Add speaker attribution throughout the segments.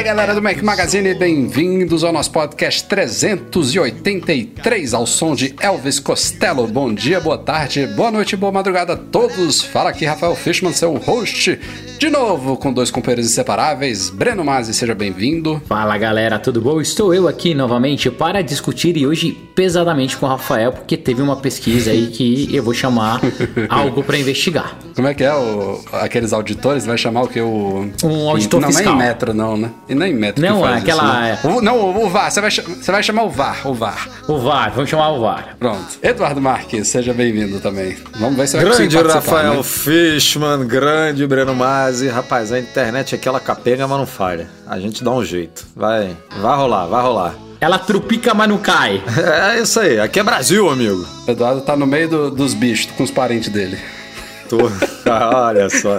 Speaker 1: Fala galera do Mac Magazine, bem-vindos ao nosso podcast 383 ao som de Elvis Costello. Bom dia, boa tarde, boa noite, boa madrugada a todos. Fala aqui Rafael Fishman, seu host, de novo com dois companheiros inseparáveis. Breno Mazzi, seja bem-vindo.
Speaker 2: Fala galera, tudo bom? Estou eu aqui novamente para discutir e hoje pesadamente com o Rafael, porque teve uma pesquisa aí que eu vou chamar algo para investigar.
Speaker 1: Como é que é o, aqueles auditores? Vai chamar o que? O,
Speaker 2: um auditor
Speaker 1: não,
Speaker 2: fiscal.
Speaker 1: Não, é em metro não, né? E nem em metro
Speaker 2: Não,
Speaker 1: faz
Speaker 2: aquela...
Speaker 1: Isso, né? o, não, o VAR, você vai, você vai chamar o VAR, o VAR.
Speaker 2: O VAR, vamos chamar o VAR.
Speaker 1: Pronto. Eduardo Marques, seja bem-vindo também. Vamos ver se vai
Speaker 3: Grande Rafael
Speaker 1: né?
Speaker 3: Fishman, grande Breno Mazzi. Rapaz, a internet aqui ela capenga, mas não falha. A gente dá um jeito. Vai, vai rolar, vai rolar.
Speaker 2: Ela trupica, mas não cai.
Speaker 3: É isso aí. Aqui é Brasil, amigo.
Speaker 1: Eduardo tá no meio do, dos bichos, com os parentes dele.
Speaker 3: Tô. olha só.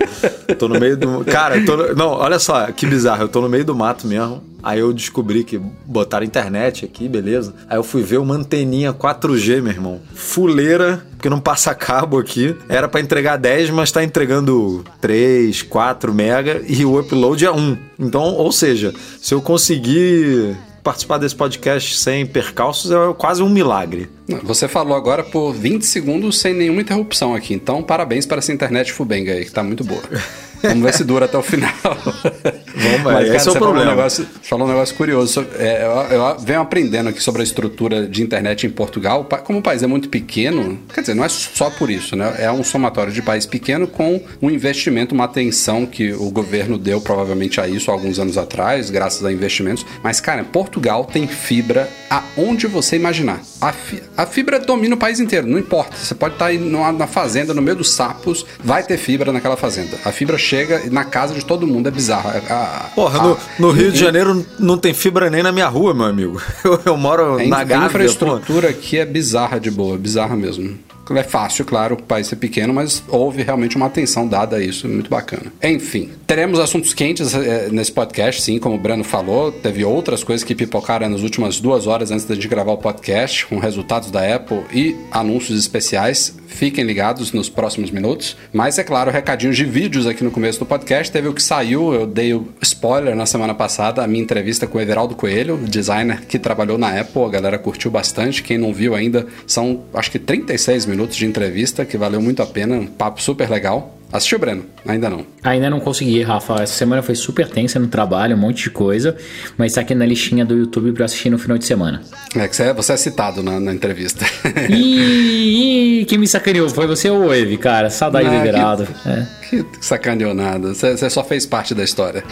Speaker 3: Tô no meio do. Cara, tô. No... Não, olha só, que bizarro. Eu tô no meio do mato mesmo. Aí eu descobri que botaram internet aqui, beleza. Aí eu fui ver uma anteninha 4G, meu irmão. Fuleira, porque não passa cabo aqui. Era para entregar 10, mas tá entregando 3, 4 mega e o upload é 1. Então, ou seja, se eu conseguir participar desse podcast sem percalços é quase um milagre.
Speaker 1: Você falou agora por 20 segundos sem nenhuma interrupção aqui, então parabéns para essa internet Fubenga aí, que tá muito boa. Vamos ver se dura até o final.
Speaker 3: Vamos, Mas, cara, esse é o
Speaker 1: falou
Speaker 3: problema.
Speaker 1: Um negócio, falou um negócio curioso. É, eu, eu, venho aprendendo aqui sobre a estrutura de internet em Portugal. Como o país é muito pequeno, quer dizer, não é só por isso, né? É um somatório de país pequeno com um investimento, uma atenção que o governo deu provavelmente a isso alguns anos atrás, graças a investimentos. Mas, cara, Portugal tem fibra aonde você imaginar. A, fi, a fibra domina o país inteiro, não importa. Você pode estar aí numa, na fazenda, no meio dos sapos, vai ter fibra naquela fazenda. A fibra chega na casa de todo mundo, é bizarro. A,
Speaker 3: Porra,
Speaker 1: a,
Speaker 3: no, no, Rio de Janeiro não tem fibra nem na minha rua, meu amigo. Eu, eu moro
Speaker 1: a,
Speaker 3: na Gávea.
Speaker 1: A infraestrutura aqui é bizarra de boa, bizarra mesmo. É fácil, claro, o país é pequeno, mas houve realmente uma atenção dada a isso, muito bacana. Enfim, teremos assuntos quentes é, nesse podcast, sim, como o Breno falou. Teve outras coisas que pipocaram nas últimas duas horas antes de gravar o podcast, com resultados da Apple e anúncios especiais. Fiquem ligados nos próximos minutos. Mas, é claro, recadinhos de vídeos aqui no começo do podcast. Teve o que saiu, eu dei o spoiler na semana passada, a minha entrevista com o Everaldo Coelho, designer que trabalhou na Apple. A galera curtiu bastante. Quem não viu ainda, são acho que 36 minutos de entrevista, que valeu muito a pena, um papo super legal. Assistiu, Breno? Ainda não.
Speaker 2: Ainda não consegui, Rafa. Essa semana foi super tensa no trabalho, um monte de coisa, mas tá aqui na listinha do YouTube pra assistir no final de semana.
Speaker 1: É que você é, você é citado na, na entrevista.
Speaker 2: Ih, quem me sacaneou? Foi você ou o Eve, cara? Saudade do Everaldo.
Speaker 1: Que, é. Que sacaneou nada. Você, só fez parte da história.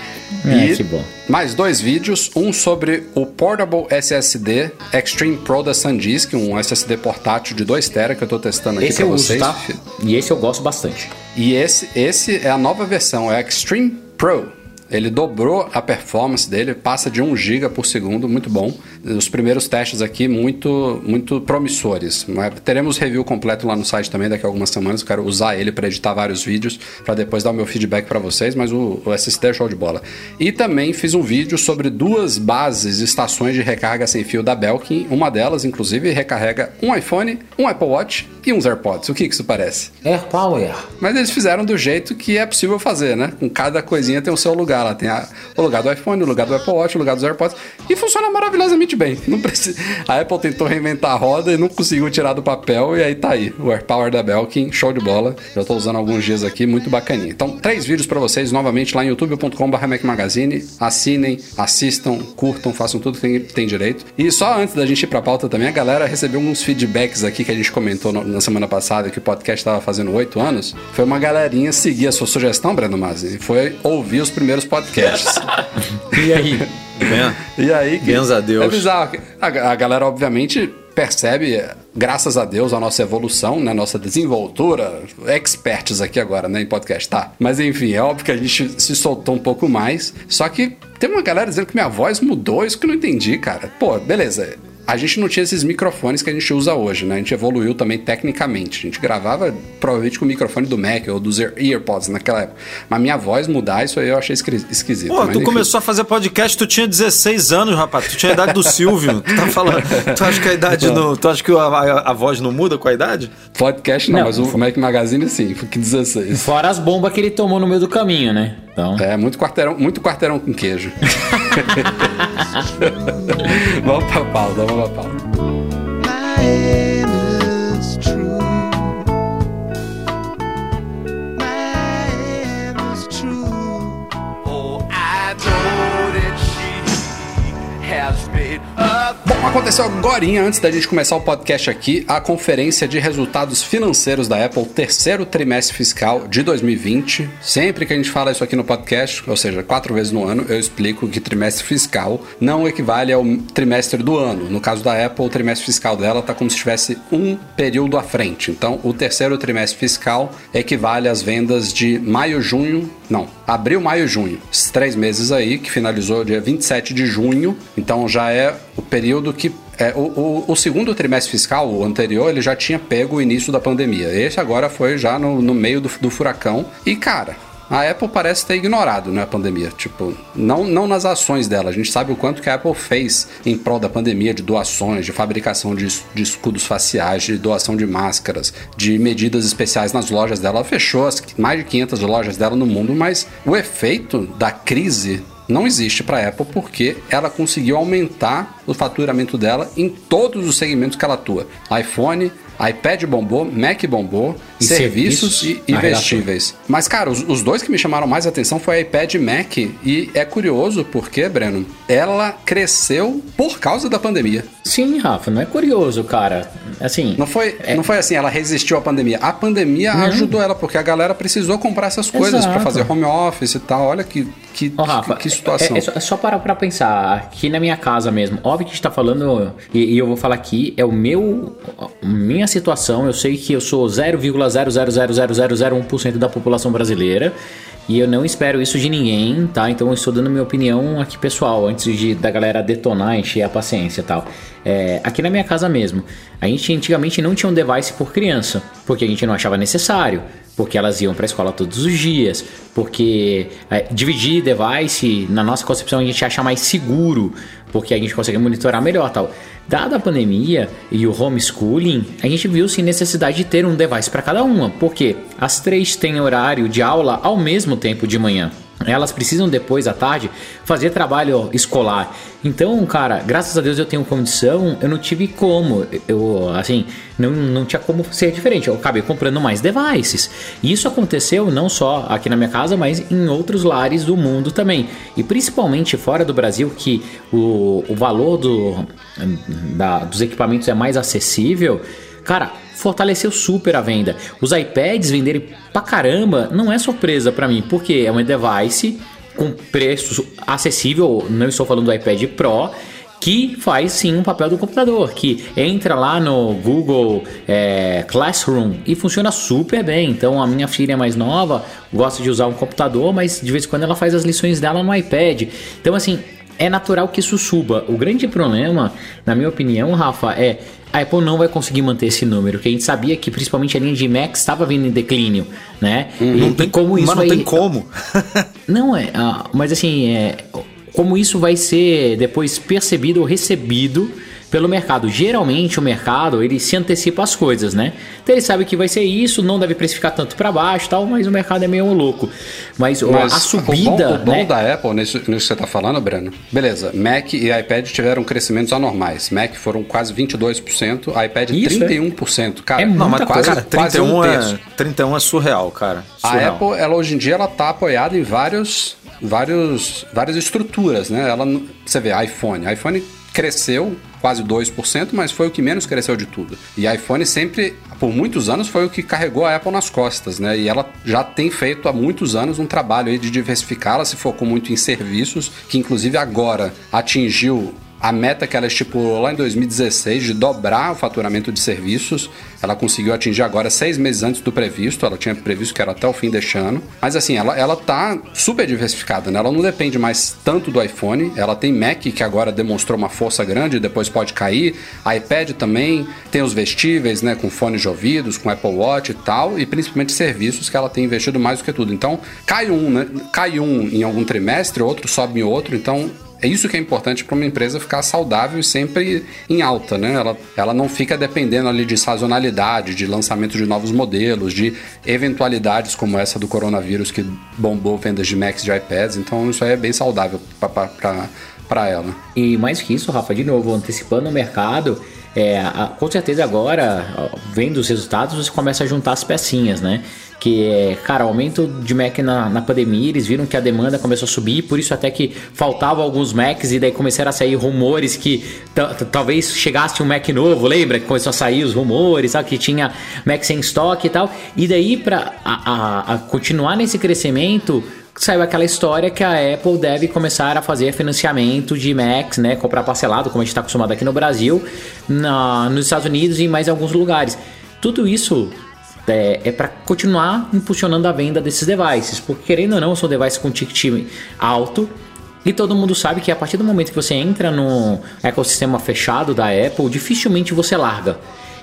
Speaker 2: É, e que bom.
Speaker 1: Mais dois vídeos, um sobre o Portable SSD Extreme Pro da SanDisk, um SSD portátil de 2 TB que eu tô testando aqui
Speaker 2: esse
Speaker 1: pra
Speaker 2: eu
Speaker 1: vocês.
Speaker 2: Uso, tá? E esse eu gosto bastante.
Speaker 1: E esse, esse é a nova versão, é Extreme Pro. Ele dobrou a performance dele, passa de 1 GB por segundo, muito bom. Os primeiros testes aqui muito muito promissores. Teremos review completo lá no site também daqui a algumas semanas. Eu quero usar ele para editar vários vídeos, para depois dar o meu feedback para vocês, mas o, o SSD é show de bola. E também fiz um vídeo sobre duas bases, estações de recarga sem fio da Belkin. Uma delas, inclusive, recarrega um iPhone, um Apple Watch e uns AirPods. O que, que isso parece?
Speaker 2: AirPower.
Speaker 1: Mas eles fizeram do jeito que é possível fazer, né? Com cada coisinha tem o seu lugar lá. Tem a, o lugar do iPhone, o lugar do Apple Watch, o lugar dos AirPods. E funciona maravilhosamente bem. Não precisa... A Apple tentou reinventar a roda e não conseguiu tirar do papel. E aí tá aí. O AirPower da Belkin, show de bola. Já tô usando alguns dias aqui, muito bacaninha. Então, três vídeos para vocês novamente lá em youtube.com.br Magazine. Assinem, assistam, curtam, façam tudo que tem, tem direito. E só antes da gente ir pra pauta também, a galera recebeu uns feedbacks aqui que a gente comentou no, na semana passada que o podcast estava fazendo oito anos. Foi uma galerinha seguir a sua sugestão, Breno Mazzi. Foi ouvir os primeiros podcasts.
Speaker 2: e aí?
Speaker 3: Bem,
Speaker 1: e aí? Que
Speaker 3: Benza a Deus.
Speaker 1: É bizarro. A, a galera, obviamente, percebe graças a Deus, a nossa evolução, né? Nossa desenvoltura, experts aqui agora, né? Em podcast, tá? Mas enfim, é óbvio que a gente se soltou um pouco mais. Só que tem uma galera dizendo que minha voz mudou, isso que eu não entendi, cara. Pô, beleza a gente não tinha esses microfones que a gente usa hoje, né? A gente evoluiu também tecnicamente. A gente gravava provavelmente com o microfone do Mac ou dos AirPods naquela época. Mas minha voz mudar, isso aí eu achei esquisito.
Speaker 3: Pô, tu enfim. começou a fazer podcast, tu tinha 16 anos, rapaz. Tu tinha a idade do Silvio. Tu tá falando. Tu acha que a idade não. Tu acha que a, a, a, voz não muda com a idade?
Speaker 1: Podcast não, não mas o Mac Magazine sim, que 16.
Speaker 2: Fora as bombas que ele tomou no meio do caminho, né?
Speaker 1: Então... É, muito quarteirão, muito quarteirão com queijo. vamos pra pausa, vamos pra pausa. Aconteceu agora, antes da gente começar o podcast aqui, a conferência de resultados financeiros da Apple, terceiro trimestre fiscal de 2020. Sempre que a gente fala isso aqui no podcast, ou seja, quatro vezes no ano, eu explico que trimestre fiscal não equivale ao trimestre do ano. No caso da Apple, o trimestre fiscal dela está como se tivesse um período à frente. Então, o terceiro trimestre fiscal equivale às vendas de maio, junho, não, abril, maio, junho. Esses três meses aí, que finalizou dia 27 de junho. Então, já é o período que é, o, o, o, segundo trimestre fiscal, o anterior, ele já tinha pego o início da pandemia. Esse agora foi já no, no meio do, do furacão. E, cara, a Apple parece ter ignorado né, a pandemia. Tipo, não, não nas ações dela. A gente sabe o quanto que a Apple fez em prol da pandemia, de doações, de fabricação de, de escudos faciais, de doação de máscaras, de medidas especiais nas lojas dela. Ela fechou as mais de 500 lojas dela no mundo, mas o efeito da crise não existe para a Apple porque ela conseguiu aumentar o faturamento dela em todos os segmentos que ela atua. iPhone, iPad bombou, Mac bombou, e serviços, serviços e, e vestíveis. Mas, cara, os, os, dois que me chamaram mais atenção foi iPad e Mac. E é curioso porque, Breno, ela cresceu por causa da pandemia.
Speaker 2: Sim, Rafa, não é curioso, cara. Assim.
Speaker 1: Não foi, é... não foi assim, ela resistiu à pandemia. A pandemia ajudou ela, porque a galera precisou comprar essas coisas para fazer home office e tal. Olha que, que, oh, Rafa, que, que, situação.
Speaker 2: É, é, é só parar pra pensar. Aqui na minha casa mesmo. Óbvio que a gente tá falando, e, e eu vou falar aqui, é o meu. Minha situação. Eu sei que eu sou 0,0000001% da população brasileira. E eu não espero isso de ninguém, tá? Então eu estou dando minha opinião aqui pessoal, antes de da galera detonar, encher a paciência e tal. É, aqui na minha casa mesmo, a gente antigamente não tinha um device por criança, porque a gente não achava necessário, porque elas iam para a escola todos os dias, porque é, dividir device, na nossa concepção, a gente acha mais seguro, porque a gente consegue monitorar melhor tal. Dada a pandemia e o homeschooling, a gente viu sim necessidade de ter um device para cada uma, porque as três têm horário de aula ao mesmo tempo de manhã elas precisam depois à tarde fazer trabalho escolar. Então, cara, graças a Deus eu tenho condição, eu não tive como, eu assim, não, não tinha como ser diferente. Eu acabei comprando mais devices. E isso aconteceu não só aqui na minha casa, mas em outros lares do mundo também. E principalmente fora do Brasil, que o, o valor do, da, dos equipamentos é mais acessível. Cara, fortaleceu super a venda. Os iPads venderem pra caramba não é surpresa para mim, porque é um device com preço acessível, não estou falando do iPad Pro, que faz sim um papel do computador, que entra lá no Google é, Classroom e funciona super bem. Então a minha filha mais nova gosta de usar um computador, mas de vez em quando ela faz as lições dela no iPad. Então assim, é natural que isso suba. O grande problema, na minha opinião, Rafa, é a Apple não vai conseguir manter esse número, que a gente sabia que principalmente a linha de Mac estava vindo em declínio, né?
Speaker 3: Hum, e, não tem como isso mas não vai... tem como.
Speaker 2: não é, uh, mas assim, é, como isso vai ser depois percebido ou recebido pelo mercado. Geralmente o mercado ele se antecipa as coisas, né? Então ele sabe que vai ser isso, não deve precificar tanto para baixo, tal, mas o mercado é meio louco. Mas, mas a subida, o
Speaker 1: bom, o bom né? da Apple nisso, nisso que você está falando, Breno. Beleza, Mac e iPad tiveram crescimentos anormais. Mac foram quase 22%, iPad isso, 31%. É. Cara,
Speaker 2: é não, mas
Speaker 3: quase, cara, 31 um é, 31 é surreal, cara. Surreal.
Speaker 1: A Apple, ela hoje em dia ela tá apoiada em vários vários várias estruturas, né? Ela você vê iPhone, iPhone cresceu quase 2%, mas foi o que menos cresceu de tudo. E iPhone sempre, por muitos anos, foi o que carregou a Apple nas costas, né? E ela já tem feito há muitos anos um trabalho aí de diversificar, ela se focou muito em serviços, que inclusive agora atingiu a meta que ela estipulou lá em 2016 de dobrar o faturamento de serviços. Ela conseguiu atingir agora seis meses antes do previsto. Ela tinha previsto que era até o fim deste ano. Mas assim, ela, ela tá super diversificada, né? Ela não depende mais tanto do iPhone. Ela tem Mac, que agora demonstrou uma força grande depois pode cair. iPad também. Tem os vestíveis, né? Com fones de ouvidos, com Apple Watch e tal. E principalmente serviços que ela tem investido mais do que tudo. Então, cai um, né? Cai um em algum trimestre, outro sobe em outro. Então, é isso que é importante para uma empresa ficar saudável e sempre em alta, né? Ela, ela não fica dependendo ali de sazonalidade, de lançamento de novos modelos, de eventualidades como essa do coronavírus que bombou vendas de Macs de iPads. Então isso aí é bem saudável para ela.
Speaker 2: E mais que isso, Rafa, de novo, antecipando o mercado, é, com certeza agora, vendo os resultados, você começa a juntar as pecinhas, né? Que é, cara, aumento de Mac na, na pandemia, eles viram que a demanda começou a subir, por isso até que faltavam alguns Macs e daí começaram a sair rumores que talvez chegasse um Mac novo, lembra? Que começou a sair os rumores, sabe? Que tinha Mac sem estoque e tal. E daí, para a, a, a continuar nesse crescimento, saiu aquela história que a Apple deve começar a fazer financiamento de Macs, né? Comprar parcelado, como a gente está acostumado aqui no Brasil, na, nos Estados Unidos e em mais alguns lugares. Tudo isso é, é para continuar impulsionando a venda desses devices, porque querendo ou não, são devices com ticket alto. E todo mundo sabe que a partir do momento que você entra no ecossistema fechado da Apple, dificilmente você larga.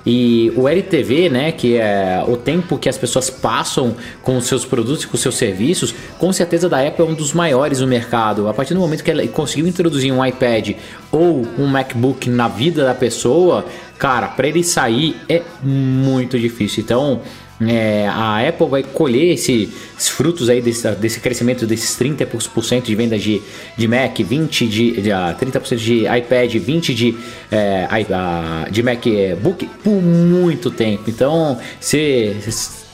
Speaker 2: E o LTV, né, que é o tempo que as pessoas passam com os seus produtos e com os seus serviços, com certeza da Apple é um dos maiores no mercado. A partir do momento que ela conseguiu introduzir um iPad ou um MacBook na vida da pessoa, cara, para ele sair é muito difícil. Então, é, a Apple vai colher esse, esses frutos aí desse, desse crescimento desses 30% de vendas de, de Mac, 20% de, de ah, 30% de iPad, 20% de, é, uh, de MacBook por muito tempo. Então, se, se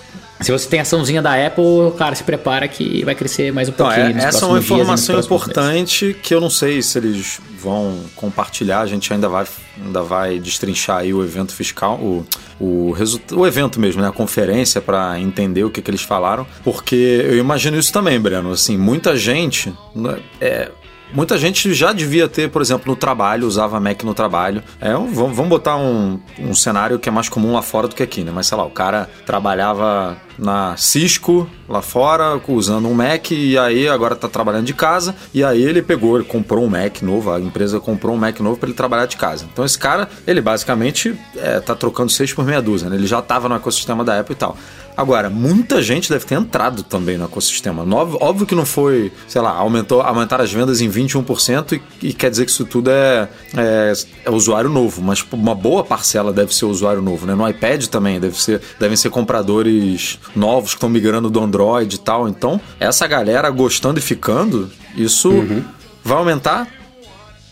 Speaker 2: você tem açãozinha da Apple, cara, se prepara que vai crescer mais um então, pouquinho.
Speaker 3: É, essa é uma informação importante meses. que eu não sei se eles vão compartilhar. A gente ainda vai, ainda vai destrinchar aí o evento fiscal, o, o, o evento mesmo, né? A conferência para entender o que, que eles falaram. Porque eu imagino isso também, Breno. Assim, muita gente. Né, é, Muita gente já devia ter, por exemplo, no trabalho, usava Mac no trabalho. É, vamos, botar um, um cenário que é mais comum lá fora do que aqui, né? Mas sei lá, o cara trabalhava na Cisco lá fora usando um Mac e aí agora tá trabalhando de casa e aí ele pegou, ele comprou um Mac novo, a empresa comprou um Mac novo para ele trabalhar de casa. Então esse cara, ele basicamente é, tá trocando seis por meia dúzia, né? Ele já tava no ecossistema da Apple e tal. Agora, muita gente deve ter entrado também no ecossistema. Óbvio que não foi, sei lá, aumentou, aumentaram as vendas em 21% e, e quer dizer que isso tudo é, é, é, usuário novo, mas uma boa parcela deve ser usuário novo, né? No iPad também deve ser, devem ser compradores novos que estão migrando do Android e tal. Então, essa galera gostando e ficando, isso uhum. vai aumentar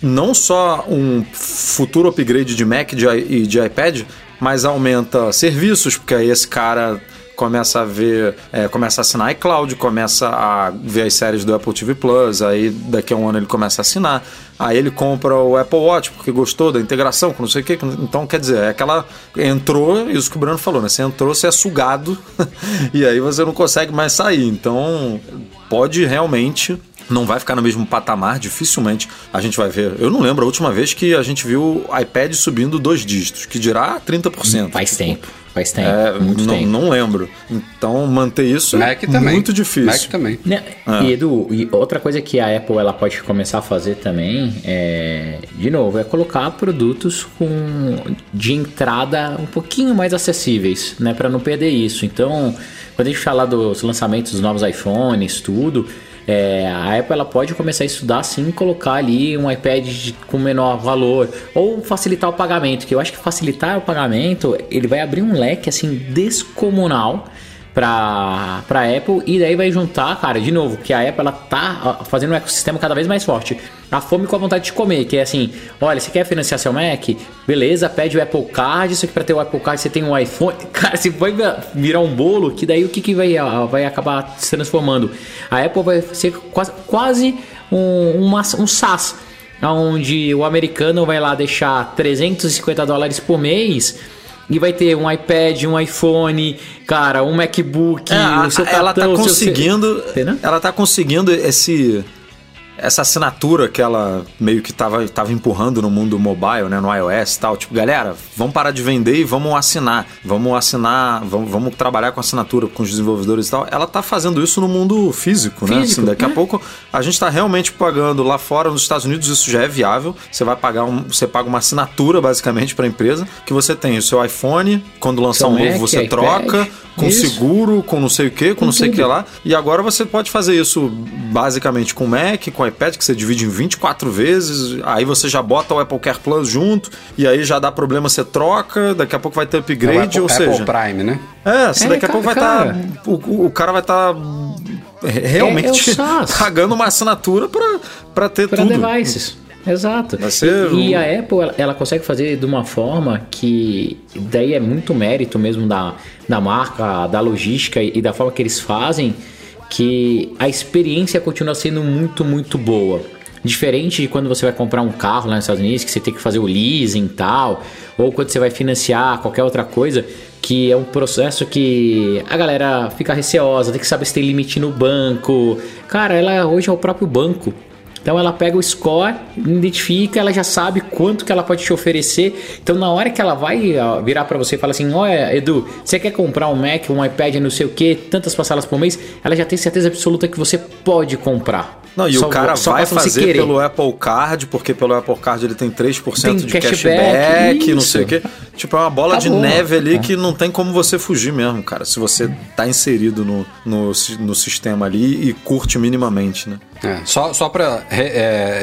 Speaker 3: não só um futuro upgrade de Mac e de, de iPad, mas aumenta serviços, porque aí esse cara começa a ver, é, começa a assinar iCloud, começa a ver as séries do Apple TV Plus, aí daqui a um ano ele começa a assinar. Aí ele compra o Apple Watch porque gostou da integração, com não sei o que. Então, quer dizer, é aquela. Entrou, isso que o Bruno falou, né? Você entrou, você é sugado e aí você não consegue mais sair. Então, pode realmente não vai ficar no mesmo patamar, dificilmente a gente vai ver. Eu não lembro a última vez que a gente viu iPad subindo dois dígitos, que dirá 30%.
Speaker 2: Faz tempo. Faz tempo, é, muito
Speaker 3: não,
Speaker 2: tempo.
Speaker 3: Não lembro. Então, manter isso Mac é também. muito difícil.
Speaker 1: Mac também.
Speaker 2: Né? É. E, Edu, e outra coisa que a Apple ela pode começar a fazer também, é, de novo, é colocar produtos com, de entrada um pouquinho mais acessíveis, né? Para não perder isso. Então, quando a gente fala dos lançamentos dos novos iPhones, tudo... É, a Apple ela pode começar a estudar sim colocar ali um iPad de, com menor valor ou facilitar o pagamento, que eu acho que facilitar o pagamento ele vai abrir um leque assim descomunal para para Apple e daí vai juntar, cara, de novo, que a Apple ela tá fazendo um ecossistema cada vez mais forte. A fome com a vontade de comer, que é assim, olha, você quer financiar seu Mac? Beleza, pede o Apple Card, só que para ter o Apple Card você tem um iPhone. Cara, se vai virar um bolo, que daí o que, que vai, vai acabar se transformando? A Apple vai ser quase, quase um, uma, um SaaS, onde o americano vai lá deixar 350 dólares por mês e vai ter um iPad, um iPhone, cara, um MacBook,
Speaker 3: é, o seu cartão, ela tá conseguindo, seu... ela tá conseguindo esse essa assinatura que ela meio que tava, tava empurrando no mundo mobile, né, no iOS e tal, tipo, galera, vamos parar de vender e vamos assinar, vamos assinar, vamos, vamos trabalhar com assinatura com os desenvolvedores e tal. Ela tá fazendo isso no mundo físico, né?
Speaker 2: Físico,
Speaker 3: Assim, daqui a
Speaker 2: né?
Speaker 3: pouco a gente tá realmente pagando lá fora nos Estados Unidos, isso já é viável. Você vai pagar um, você paga uma assinatura basicamente para a empresa que você tem o seu iPhone, quando lançar um novo você
Speaker 2: iPad,
Speaker 3: troca com
Speaker 2: isso.
Speaker 3: seguro, com não sei o que, com,
Speaker 2: Com
Speaker 3: não sei o que lá. E agora você pode fazer isso basicamente com o Mac, com iPad, que você divide em 24 vezes. Aí você já bota o Apple Care Plus junto, e aí já dá problema, você troca. Daqui a pouco vai ter
Speaker 1: É
Speaker 3: upgrade,
Speaker 1: Apple,
Speaker 3: ou
Speaker 1: Apple
Speaker 3: seja.
Speaker 1: Prime, né?
Speaker 3: É, se
Speaker 2: É,
Speaker 3: daqui a pouco vai estar. o, o- o cara vai estar realmente
Speaker 2: É, é
Speaker 3: pagando uma assinatura pra, pra ter
Speaker 2: para
Speaker 3: tudo.
Speaker 2: devices. Exato.
Speaker 3: Ser
Speaker 2: E, e a Apple, ela, ela consegue fazer de uma forma que daí é muito mérito mesmo da, da marca, da logística e da forma que eles fazem, que a experiência continua sendo muito, muito boa. Diferente de quando você vai comprar um carro lá nos Estados Unidos, que você tem que fazer o leasing e tal, ou quando você vai financiar qualquer outra coisa, que é um processo que a galera fica receosa, tem que saber se tem limite no banco. Cara, ela hoje é o próprio banco. Então ela pega o score, identifica, ela já sabe quanto que ela pode te oferecer. Então na hora que ela vai virar para você e fala assim: "Olha, Edu, você quer comprar um Mac, um iPad, não sei o que, tantas parcelas por mês?", ela já tem certeza absoluta que você pode comprar.
Speaker 3: Não, e
Speaker 2: Só-
Speaker 3: o cara
Speaker 2: só
Speaker 3: vai fazer pelo Apple Card, porque pelo Apple Card ele tem 3%
Speaker 2: Tem
Speaker 3: de cashback, não sei o quê. Tipo, é uma bola de neve ali
Speaker 2: É.
Speaker 3: que não tem como você fugir mesmo, cara. Se você tá inserido no, no, no sistema ali e curte minimamente, né?
Speaker 1: É, só só para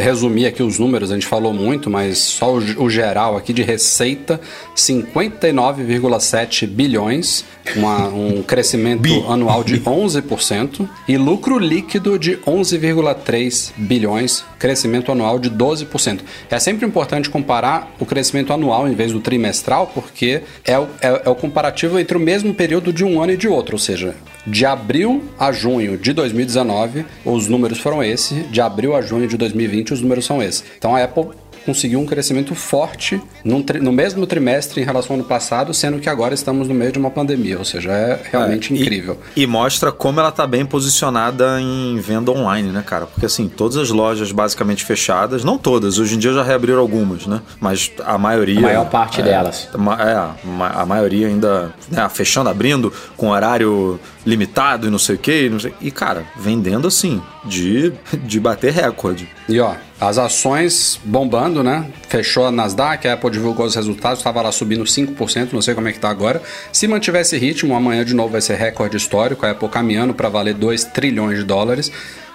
Speaker 1: resumir aqui os números, a gente falou muito, mas só o, o geral aqui de receita: 59,7 bilhões, uma- um crescimento
Speaker 3: Bi.
Speaker 1: anual de 11%, e lucro líquido de 11,3 bilhões, crescimento anual de 12%. É sempre importante comparar o crescimento anual em vez do trimestral, porque é o, é- é o comparativo entre o mesmo período de um ano e de outro, ou seja, de abril a junho de 2019, os números foram esse. De abril a junho de 2020, os números são esses. Então a Apple conseguiu um crescimento forte no mesmo trimestre em relação ao ano passado, sendo que agora estamos no meio de uma pandemia. Ou seja, é realmente
Speaker 3: É, e-
Speaker 1: incrível.
Speaker 3: E, mostra como ela tá bem posicionada em venda online, né, cara? Porque assim, todas as lojas basicamente fechadas, não todas, hoje em dia já reabriram algumas, né? Mas a maioria.
Speaker 2: A maior parte
Speaker 3: é,
Speaker 2: delas.
Speaker 3: ma- É, ma- a maioria ainda né, fechando, abrindo, com horário limitado e não sei o. E, sei- e, cara, vendendo assim, de, de bater recorde.
Speaker 1: E ó, as ações bombando, né? Fechou a Nasdaq, a Apple divulgou os resultados, estava lá subindo 5%, não sei como é que tá agora. Se mantiver esse ritmo, amanhã de novo vai ser recorde histórico, a Apple caminhando para valer 2 trilhões de dólares.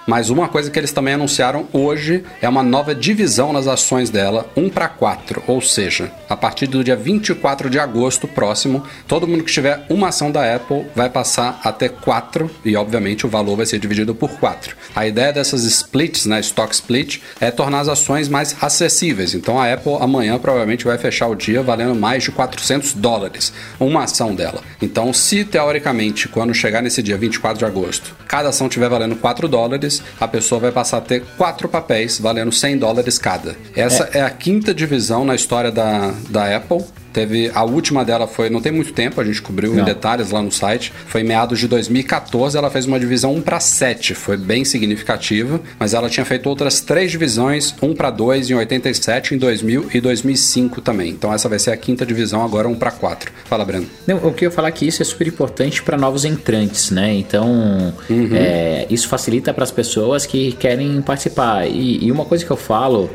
Speaker 1: Mas uma coisa que eles também anunciaram hoje é uma nova divisão nas ações dela, 1 para 4, ou seja, a partir do dia 24 de agosto próximo, todo mundo que tiver uma ação da Apple vai passar a ter 4 e obviamente o valor vai ser dividido por 4. A ideia dessas splits, né, stock split, é tornar as ações mais acessíveis. Então a Apple amanhã provavelmente vai fechar o dia valendo mais de 400 dólares, uma ação dela. Então se teoricamente quando chegar nesse dia 24 de agosto, cada ação estiver valendo 4 dólares, a pessoa vai passar a ter quatro papéis valendo 100 dólares cada. Essa é, a quinta divisão na história da, da Apple. Teve a última dela foi não tem muito tempo, a gente cobriu em
Speaker 2: Não.
Speaker 1: detalhes lá no site. Foi em meados de 2014, ela fez uma divisão 1 para 7, foi bem significativa, mas ela tinha feito outras três divisões, 1 para 2 em 87, em 2000 e 2005 também. Então essa vai ser a quinta divisão agora 1 para 4. Fala, Breno.
Speaker 2: Não, o que eu ia falar é que isso é super importante para novos entrantes, né? Então, é, isso facilita para as pessoas que querem participar. E, e uma coisa que eu falo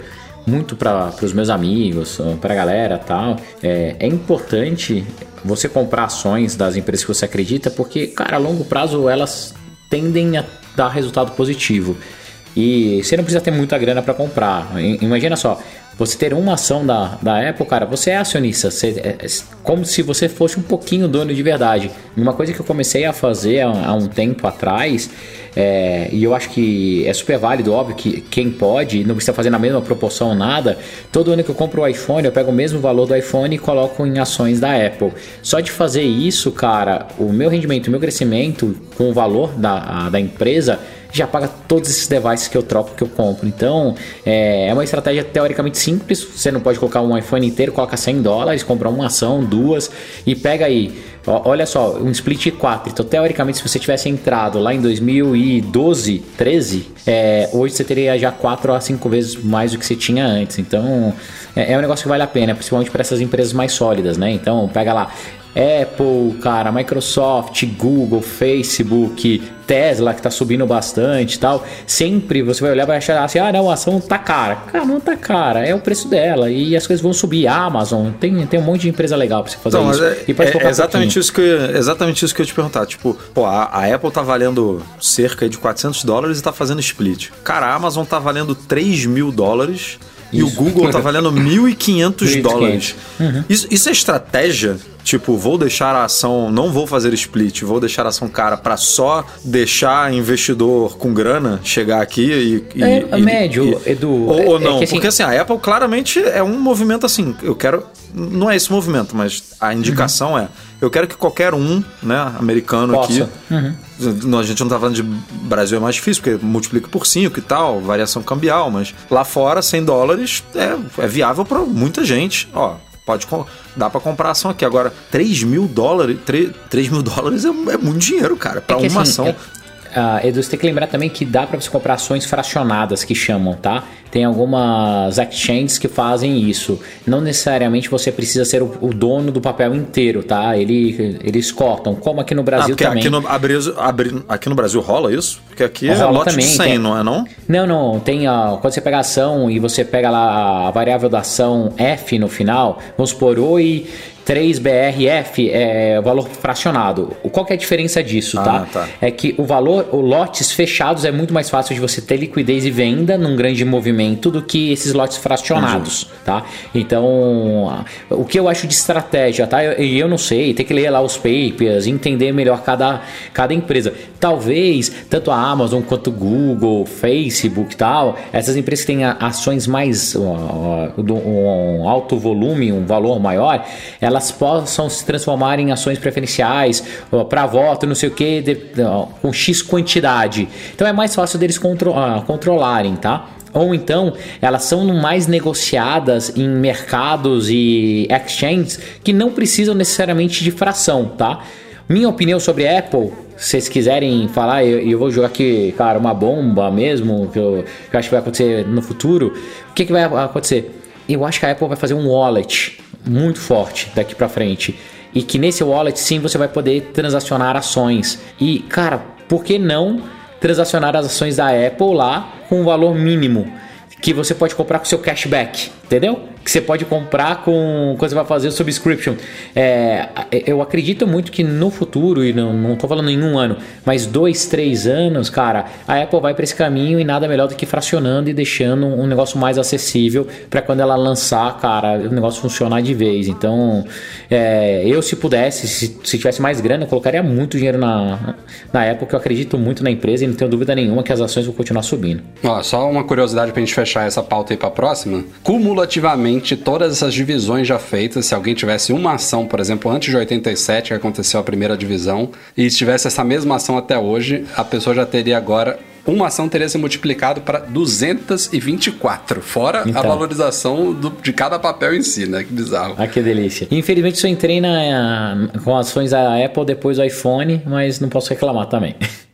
Speaker 2: muito para os meus amigos, para a galera tal, é, é importante você comprar ações das empresas que você acredita, porque, cara, a longo prazo elas tendem a dar resultado positivo. E você não precisa ter muita grana para comprar. Imagina só, você ter uma ação da, da Apple, cara, você é acionista, você, é, é como se você fosse um pouquinho dono de verdade. Uma coisa que eu comecei a fazer há, há um tempo atrás, é, e eu acho que é super válido, óbvio que quem pode, não precisa fazer na mesma proporção nada, todo ano que eu compro o iPhone, eu pego o mesmo valor do iPhone e coloco em ações da Apple. Só de fazer isso, cara, o meu rendimento, o meu crescimento com o valor da, da empresa já paga todos esses devices que eu troco, que eu compro. Então, é, é uma estratégia teoricamente simples. Você não pode colocar um iPhone inteiro, coloca 100 dólares, compra uma ação, duas e pega aí. olha só, um split 4. Então, teoricamente, se você tivesse entrado lá em 2012, 13, é, hoje você teria já 4 a 5 vezes mais do que você tinha antes. Então, é, é um negócio que vale a pena, principalmente para essas empresas mais sólidas, né? Então, pega lá, Apple, cara, Microsoft, Google, Facebook, Tesla que tá subindo bastante e tal. Sempre você vai olhar e vai achar assim: ah, não, a ação tá cara. Cara, não tá cara, é o preço dela e as coisas vão subir. A Amazon tem, tem um monte de empresa legal pra você fazer
Speaker 3: Não,
Speaker 2: isso.
Speaker 3: é,
Speaker 2: e pode
Speaker 3: é
Speaker 2: um
Speaker 3: exatamente,
Speaker 2: pouquinho.
Speaker 3: isso que eu, exatamente isso que eu te perguntar. Tipo, pô, a, a Apple tá valendo cerca de 400 dólares e tá fazendo split. Cara, a Amazon tá valendo 3 mil dólares e o
Speaker 2: Isso.
Speaker 3: Google tá valendo 1.500
Speaker 2: 1.500.
Speaker 3: dólares. Isso, isso é estratégia? Tipo, vou deixar a ação, não vou fazer split, vou deixar a ação cara pra só deixar investidor com grana chegar aqui e. e-
Speaker 2: É,
Speaker 3: e-
Speaker 2: médio,
Speaker 3: e-
Speaker 2: Edu,
Speaker 3: Ou,
Speaker 2: é-
Speaker 3: ou
Speaker 2: é
Speaker 3: não,
Speaker 2: que assim-
Speaker 3: porque assim, a Apple claramente é um movimento assim. Eu quero. Não é esse movimento, mas a indicação é. Eu quero que qualquer um, né, americano
Speaker 2: Possa.
Speaker 3: aqui. Não, A gente não tá falando de Brasil é mais difícil, porque multiplica por 5 e tal, variação cambial, mas lá fora, 100 dólares é, é viável para muita gente. Ó, pode dá para comprar ação aqui. Agora, 3 mil dólares, 3, 3 mil dólares é, é muito dinheiro, cara, para
Speaker 2: É
Speaker 3: uma
Speaker 2: assim,
Speaker 3: ação.
Speaker 2: Ah, Edu, você tem que lembrar também que dá para você comprar ações fracionadas que chamam, tá? Tem algumas exchanges que fazem isso. Não necessariamente você precisa ser o, o dono do papel inteiro, tá? Ele, eles cortam, como aqui no
Speaker 3: Ah,
Speaker 2: Brasil
Speaker 3: porque
Speaker 2: também.
Speaker 3: aqui no, abri- abri- aqui no Brasil rola isso? Porque aqui é
Speaker 2: Rola
Speaker 3: lote
Speaker 2: também,
Speaker 3: de 100,
Speaker 2: tem.
Speaker 3: não é não?
Speaker 2: Não, não, tem a, quando você pega a ação e você pega lá a variável da ação F no final, vamos supor, oi 3BRF é o valor fracionado. Qual que é a diferença disso,
Speaker 3: Ah,
Speaker 2: tá?
Speaker 3: tá.
Speaker 2: É que o valor, o lotes fechados é muito mais fácil de você ter liquidez e venda num grande movimento do que esses lotes fracionados, tá? Então, o que eu acho de estratégia, tá? E eu, eu não sei, tem que ler lá os papers, entender melhor cada, cada empresa. Talvez tanto a Amazon quanto o Google, Facebook e tal, essas empresas que têm ações mais do- um alto volume, um valor maior, elas possam se transformar em ações preferenciais para voto, não sei o que, com X quantidade. Então é mais fácil deles contro- ah, controlarem, tá? Ou então elas são mais negociadas em mercados e exchanges que não precisam necessariamente de fração, tá? Minha opinião sobre Apple, se vocês quiserem falar, eu, eu vou jogar aqui, cara, uma bomba mesmo, que eu, que eu acho que vai acontecer no futuro. O que, que vai acontecer? Eu acho que a Apple vai fazer um wallet muito forte daqui pra frente. E que nesse wallet sim você vai poder transacionar ações. E, cara, por que não transacionar as ações da Apple lá com um valor mínimo? Que você pode comprar com seu cashback, entendeu? Que você pode comprar com quando você vai fazer o subscription. É, eu acredito muito que no futuro, e não, não tô falando em um ano, mas dois, três anos, cara, a Apple vai para esse caminho e nada melhor do que fracionando e deixando um negócio mais acessível para quando ela lançar, cara, o negócio funcionar de vez. Então, é, eu se pudesse, se, se tivesse mais grana, eu colocaria muito dinheiro na, na Apple, que eu acredito muito na empresa e não tenho dúvida nenhuma que as ações vão continuar subindo.
Speaker 1: Ó, só uma curiosidade pra gente fechar essa pauta aí pra próxima. Cumulativamente, todas essas divisões já feitas, se alguém tivesse uma ação, por exemplo, antes de 87, que aconteceu a primeira divisão, e tivesse essa mesma ação até hoje, a pessoa já teria agora. Uma ação teria se multiplicado para 224, fora a
Speaker 2: Então.
Speaker 1: valorização do- de cada papel em si, né? Que bizarro.
Speaker 2: Ah, que delícia. Infelizmente, só entrei na, com ações da Apple depois do iPhone, mas não posso reclamar também.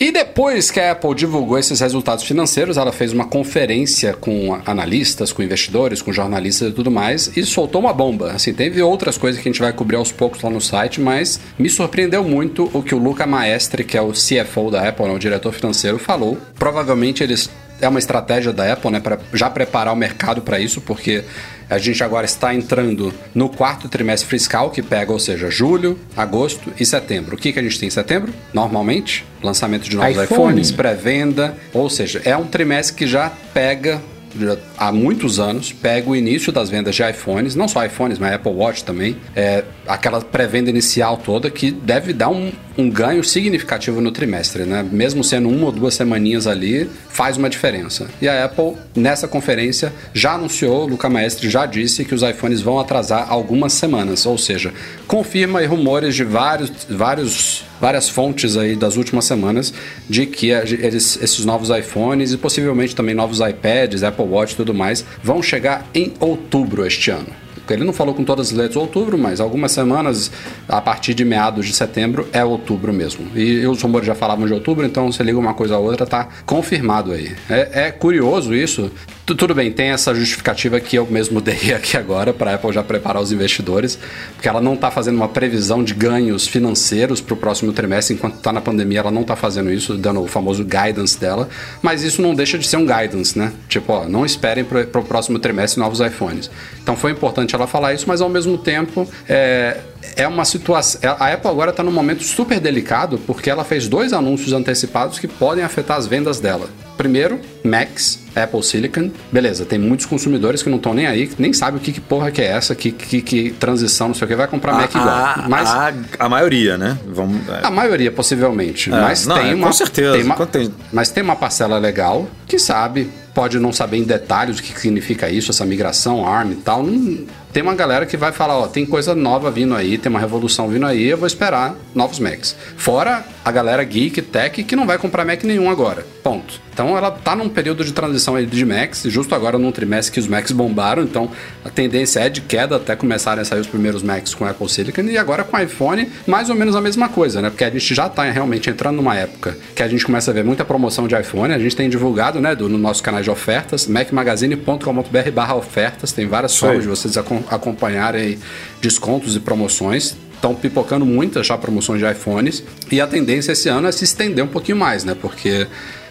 Speaker 1: E depois que a Apple divulgou esses resultados financeiros, ela fez uma conferência com analistas, com investidores, com jornalistas e tudo mais, e soltou uma bomba. Assim, teve outras coisas que a gente vai cobrir aos poucos lá no site, mas me surpreendeu muito o que o Luca Maestre, que é o CFO da Apple, né, o diretor financeiro, falou. Provavelmente eles é uma estratégia da Apple, né, para já preparar o mercado para isso, porque a gente agora está entrando no quarto trimestre fiscal, que pega, ou seja, julho, agosto e setembro. O que, que a gente tem em setembro? Normalmente, lançamento de novos
Speaker 2: iPhone.
Speaker 1: iPhones, pré-venda, ou seja, é um trimestre que já pega já há muitos anos, pega o início das vendas de iPhones, não só iPhones, mas Apple Watch também, é aquela pré-venda inicial toda que deve dar um, um ganho significativo no trimestre, né? Mesmo sendo uma ou duas semaninhas ali, faz uma diferença. E a Apple, nessa conferência, já anunciou, o Luca Maestre já disse que os iPhones vão atrasar algumas semanas, ou seja, confirma aí rumores de vários, vários várias fontes aí das últimas semanas de que eles, esses novos iPhones e possivelmente também novos iPads, Apple Watch e tudo mais vão chegar em outubro este ano. Ele não falou com todas as letras outubro, mas algumas semanas, a partir de meados de setembro, é outubro mesmo. E os rumores já falavam de outubro, então você liga uma coisa a outra, tá confirmado aí. É, é curioso isso. Tudo bem, tem essa justificativa que eu mesmo dei aqui agora para a Apple já preparar os investidores, porque ela não está fazendo uma previsão de ganhos financeiros para o próximo trimestre, enquanto está na pandemia, ela não está fazendo isso, dando o famoso guidance dela, mas isso não deixa de ser um guidance, né? Tipo, ó, não esperem para o próximo trimestre novos iPhones. Então foi importante ela falar isso, mas ao mesmo tempo é, é uma situação. A Apple agora está num momento super delicado porque ela fez dois anúncios antecipados que podem afetar as vendas dela. Primeiro, Macs, Apple Silicon. Beleza, tem muitos consumidores que não estão nem aí, que nem sabem o que, que porra que é essa, que, que, que transição, não sei o que, vai comprar Mac igual.
Speaker 3: A,
Speaker 1: Mas,
Speaker 3: a, a maioria, né? Vamos, é.
Speaker 1: a maioria, possivelmente. mas
Speaker 3: não,
Speaker 1: tem
Speaker 3: é,
Speaker 1: uma.
Speaker 3: com certeza,
Speaker 1: Tem uma,
Speaker 3: tem-
Speaker 1: Mas tem uma parcela legal que sabe, pode não saber em detalhes o que significa isso, essa migração, ARM e tal. Não- tem uma galera que vai falar, ó, tem coisa nova vindo aí, tem uma revolução vindo aí, eu vou esperar novos Macs. Fora a galera geek, tech, que não vai comprar Mac nenhum agora. Ponto. Então ela tá num período de transição aí de Macs, justo agora num trimestre que os Macs bombaram, então a tendência é de queda até começarem a sair os primeiros Macs com Apple Silicon e agora com iPhone, mais ou menos a mesma coisa, né? Porque a gente já tá realmente entrando numa época que a gente começa a ver muita promoção de iPhone, a gente tem divulgado, né, do, no nosso canal de ofertas, macmagazine.com.br barra ofertas, tem várias formas de vocês acompanharem aí descontos e promoções. Estão pipocando muitas já promoções de iPhones. E a tendência esse ano é se estender um pouquinho mais, né? Porque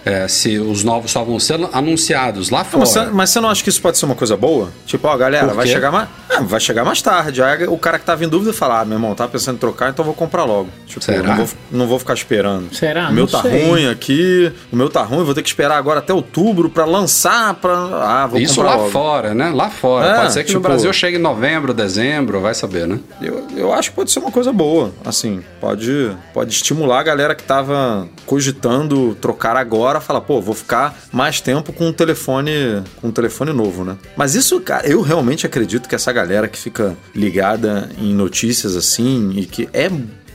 Speaker 1: é, se os novos só vão ser anunciados lá fora.
Speaker 3: Mas você, mas você não acha que isso pode ser uma coisa boa? Tipo, ó, galera, vai chegar mais. Ah, vai chegar mais tarde. Aí o cara que tava em dúvida fala: ah, meu irmão, tá pensando em trocar, então vou comprar logo. Tipo,
Speaker 1: Será?
Speaker 3: Não, vou, não vou ficar esperando.
Speaker 2: Será?
Speaker 3: O meu
Speaker 2: Não
Speaker 3: tá
Speaker 2: sei.
Speaker 3: ruim aqui, o meu tá ruim, vou ter que esperar agora até outubro pra lançar. Pra... Ah, vou
Speaker 1: Isso
Speaker 3: comprar
Speaker 1: lá
Speaker 3: logo.
Speaker 1: fora, né? Lá fora.
Speaker 3: É,
Speaker 1: pode ser que no
Speaker 3: tipo-
Speaker 1: Brasil chegue em novembro, dezembro, vai saber, né?
Speaker 3: Eu, eu acho que pode ser uma coisa boa. Assim, pode, pode estimular a galera que tava cogitando trocar agora, falar, pô, vou ficar mais tempo com um telefone, com um telefone novo, né? Mas isso, cara, eu realmente acredito que essa galera que fica ligada em notícias assim e que é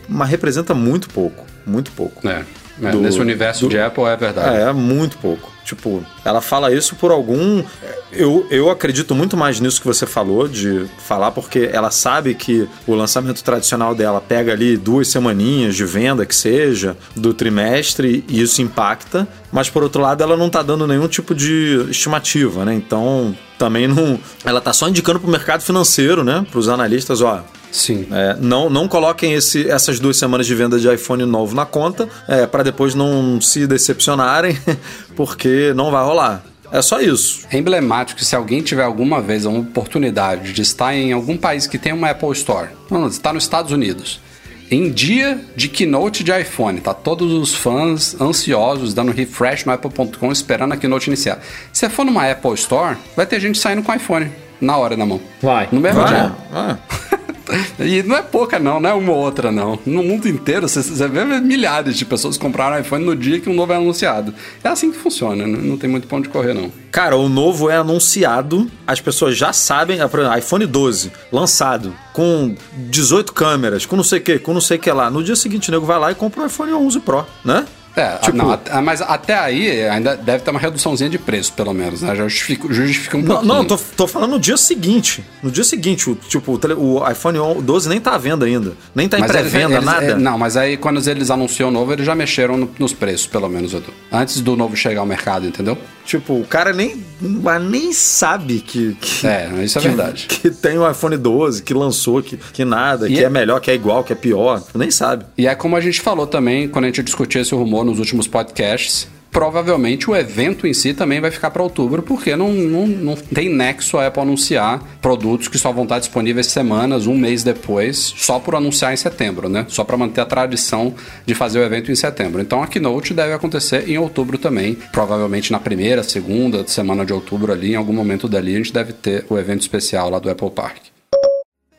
Speaker 3: mas representa muito pouco, muito pouco.
Speaker 1: É. É,
Speaker 3: Do-
Speaker 1: nesse universo
Speaker 3: do-
Speaker 1: de Apple é verdade.
Speaker 3: É, é muito pouco. Tipo, ela fala isso por algum. Eu, eu acredito muito mais nisso que você falou, de falar, porque ela sabe que o lançamento tradicional dela pega ali duas semaninhas de venda, que seja, do trimestre, e isso impacta. Mas por outro lado, ela não tá dando nenhum tipo de estimativa, né? Então, também não. Ela tá só indicando pro mercado financeiro, né? Pros analistas, ó.
Speaker 1: Sim.
Speaker 3: É, não, não coloquem esse- essas duas semanas de venda de iPhone novo na conta, é, para depois não se decepcionarem, porque não vai rolar. É só isso.
Speaker 1: É emblemático que se alguém tiver alguma vez a oportunidade de estar em algum país que tem uma Apple Store, não, está nos Estados Unidos, em dia de keynote de iPhone, tá todos os fãs ansiosos dando refresh no apple.com esperando a keynote iniciar. Se for numa Apple Store, vai ter gente saindo com iPhone na hora na mão.
Speaker 2: Vai.
Speaker 1: No mesmo
Speaker 3: Vai,
Speaker 1: dia.
Speaker 3: vai.
Speaker 1: E não é pouca, não, não é uma ou outra, não. No mundo inteiro, você, vê milhares de pessoas compraram iPhone no dia que um novo é anunciado. É assim que funciona, não, não tem muito ponto de correr, não.
Speaker 3: Cara, o novo é anunciado, as pessoas já sabem, ah, por exemplo, iPhone 12, lançado, com 18 câmeras, com não sei o que, com não sei o que lá. No dia seguinte, o nego vai lá e compra o iPhone 11 Pro, né?
Speaker 1: É,
Speaker 3: Tipo-
Speaker 1: não, at- mas até aí ainda deve ter uma reduçãozinha de preço, pelo menos, né? Já justifica, justifica um
Speaker 3: Não,
Speaker 1: pouquinho.
Speaker 3: não tô, tô falando no dia seguinte. No dia seguinte, o, tipo, o, tele- o iPhone 12 nem tá à venda ainda. Nem tá em pré-venda, nada.
Speaker 1: é, não, mas aí quando eles anunciam o novo, eles já mexeram no- nos preços, pelo menos, Edu. Antes do novo chegar ao mercado, entendeu?
Speaker 3: Tipo, o cara nem, nem sabe que, que,
Speaker 1: É, isso é
Speaker 3: que-
Speaker 1: verdade.
Speaker 3: que tem o iPhone 12, que lançou, que, que nada,
Speaker 1: E
Speaker 3: que
Speaker 1: é-
Speaker 3: é melhor, que é igual, que é pior. Nem sabe.
Speaker 1: E é como a gente falou também, quando a gente discutiu esse rumor nos últimos podcasts, provavelmente o evento em si também vai ficar para outubro, porque não, não, não tem nexo a Apple anunciar produtos que só vão estar disponíveis semanas, um mês depois, só por anunciar em setembro, né? Só para manter a tradição de fazer o evento em setembro. Então a keynote deve acontecer em outubro também, provavelmente na primeira, segunda semana de outubro ali, em algum momento dali a gente deve ter o evento especial lá do Apple Park.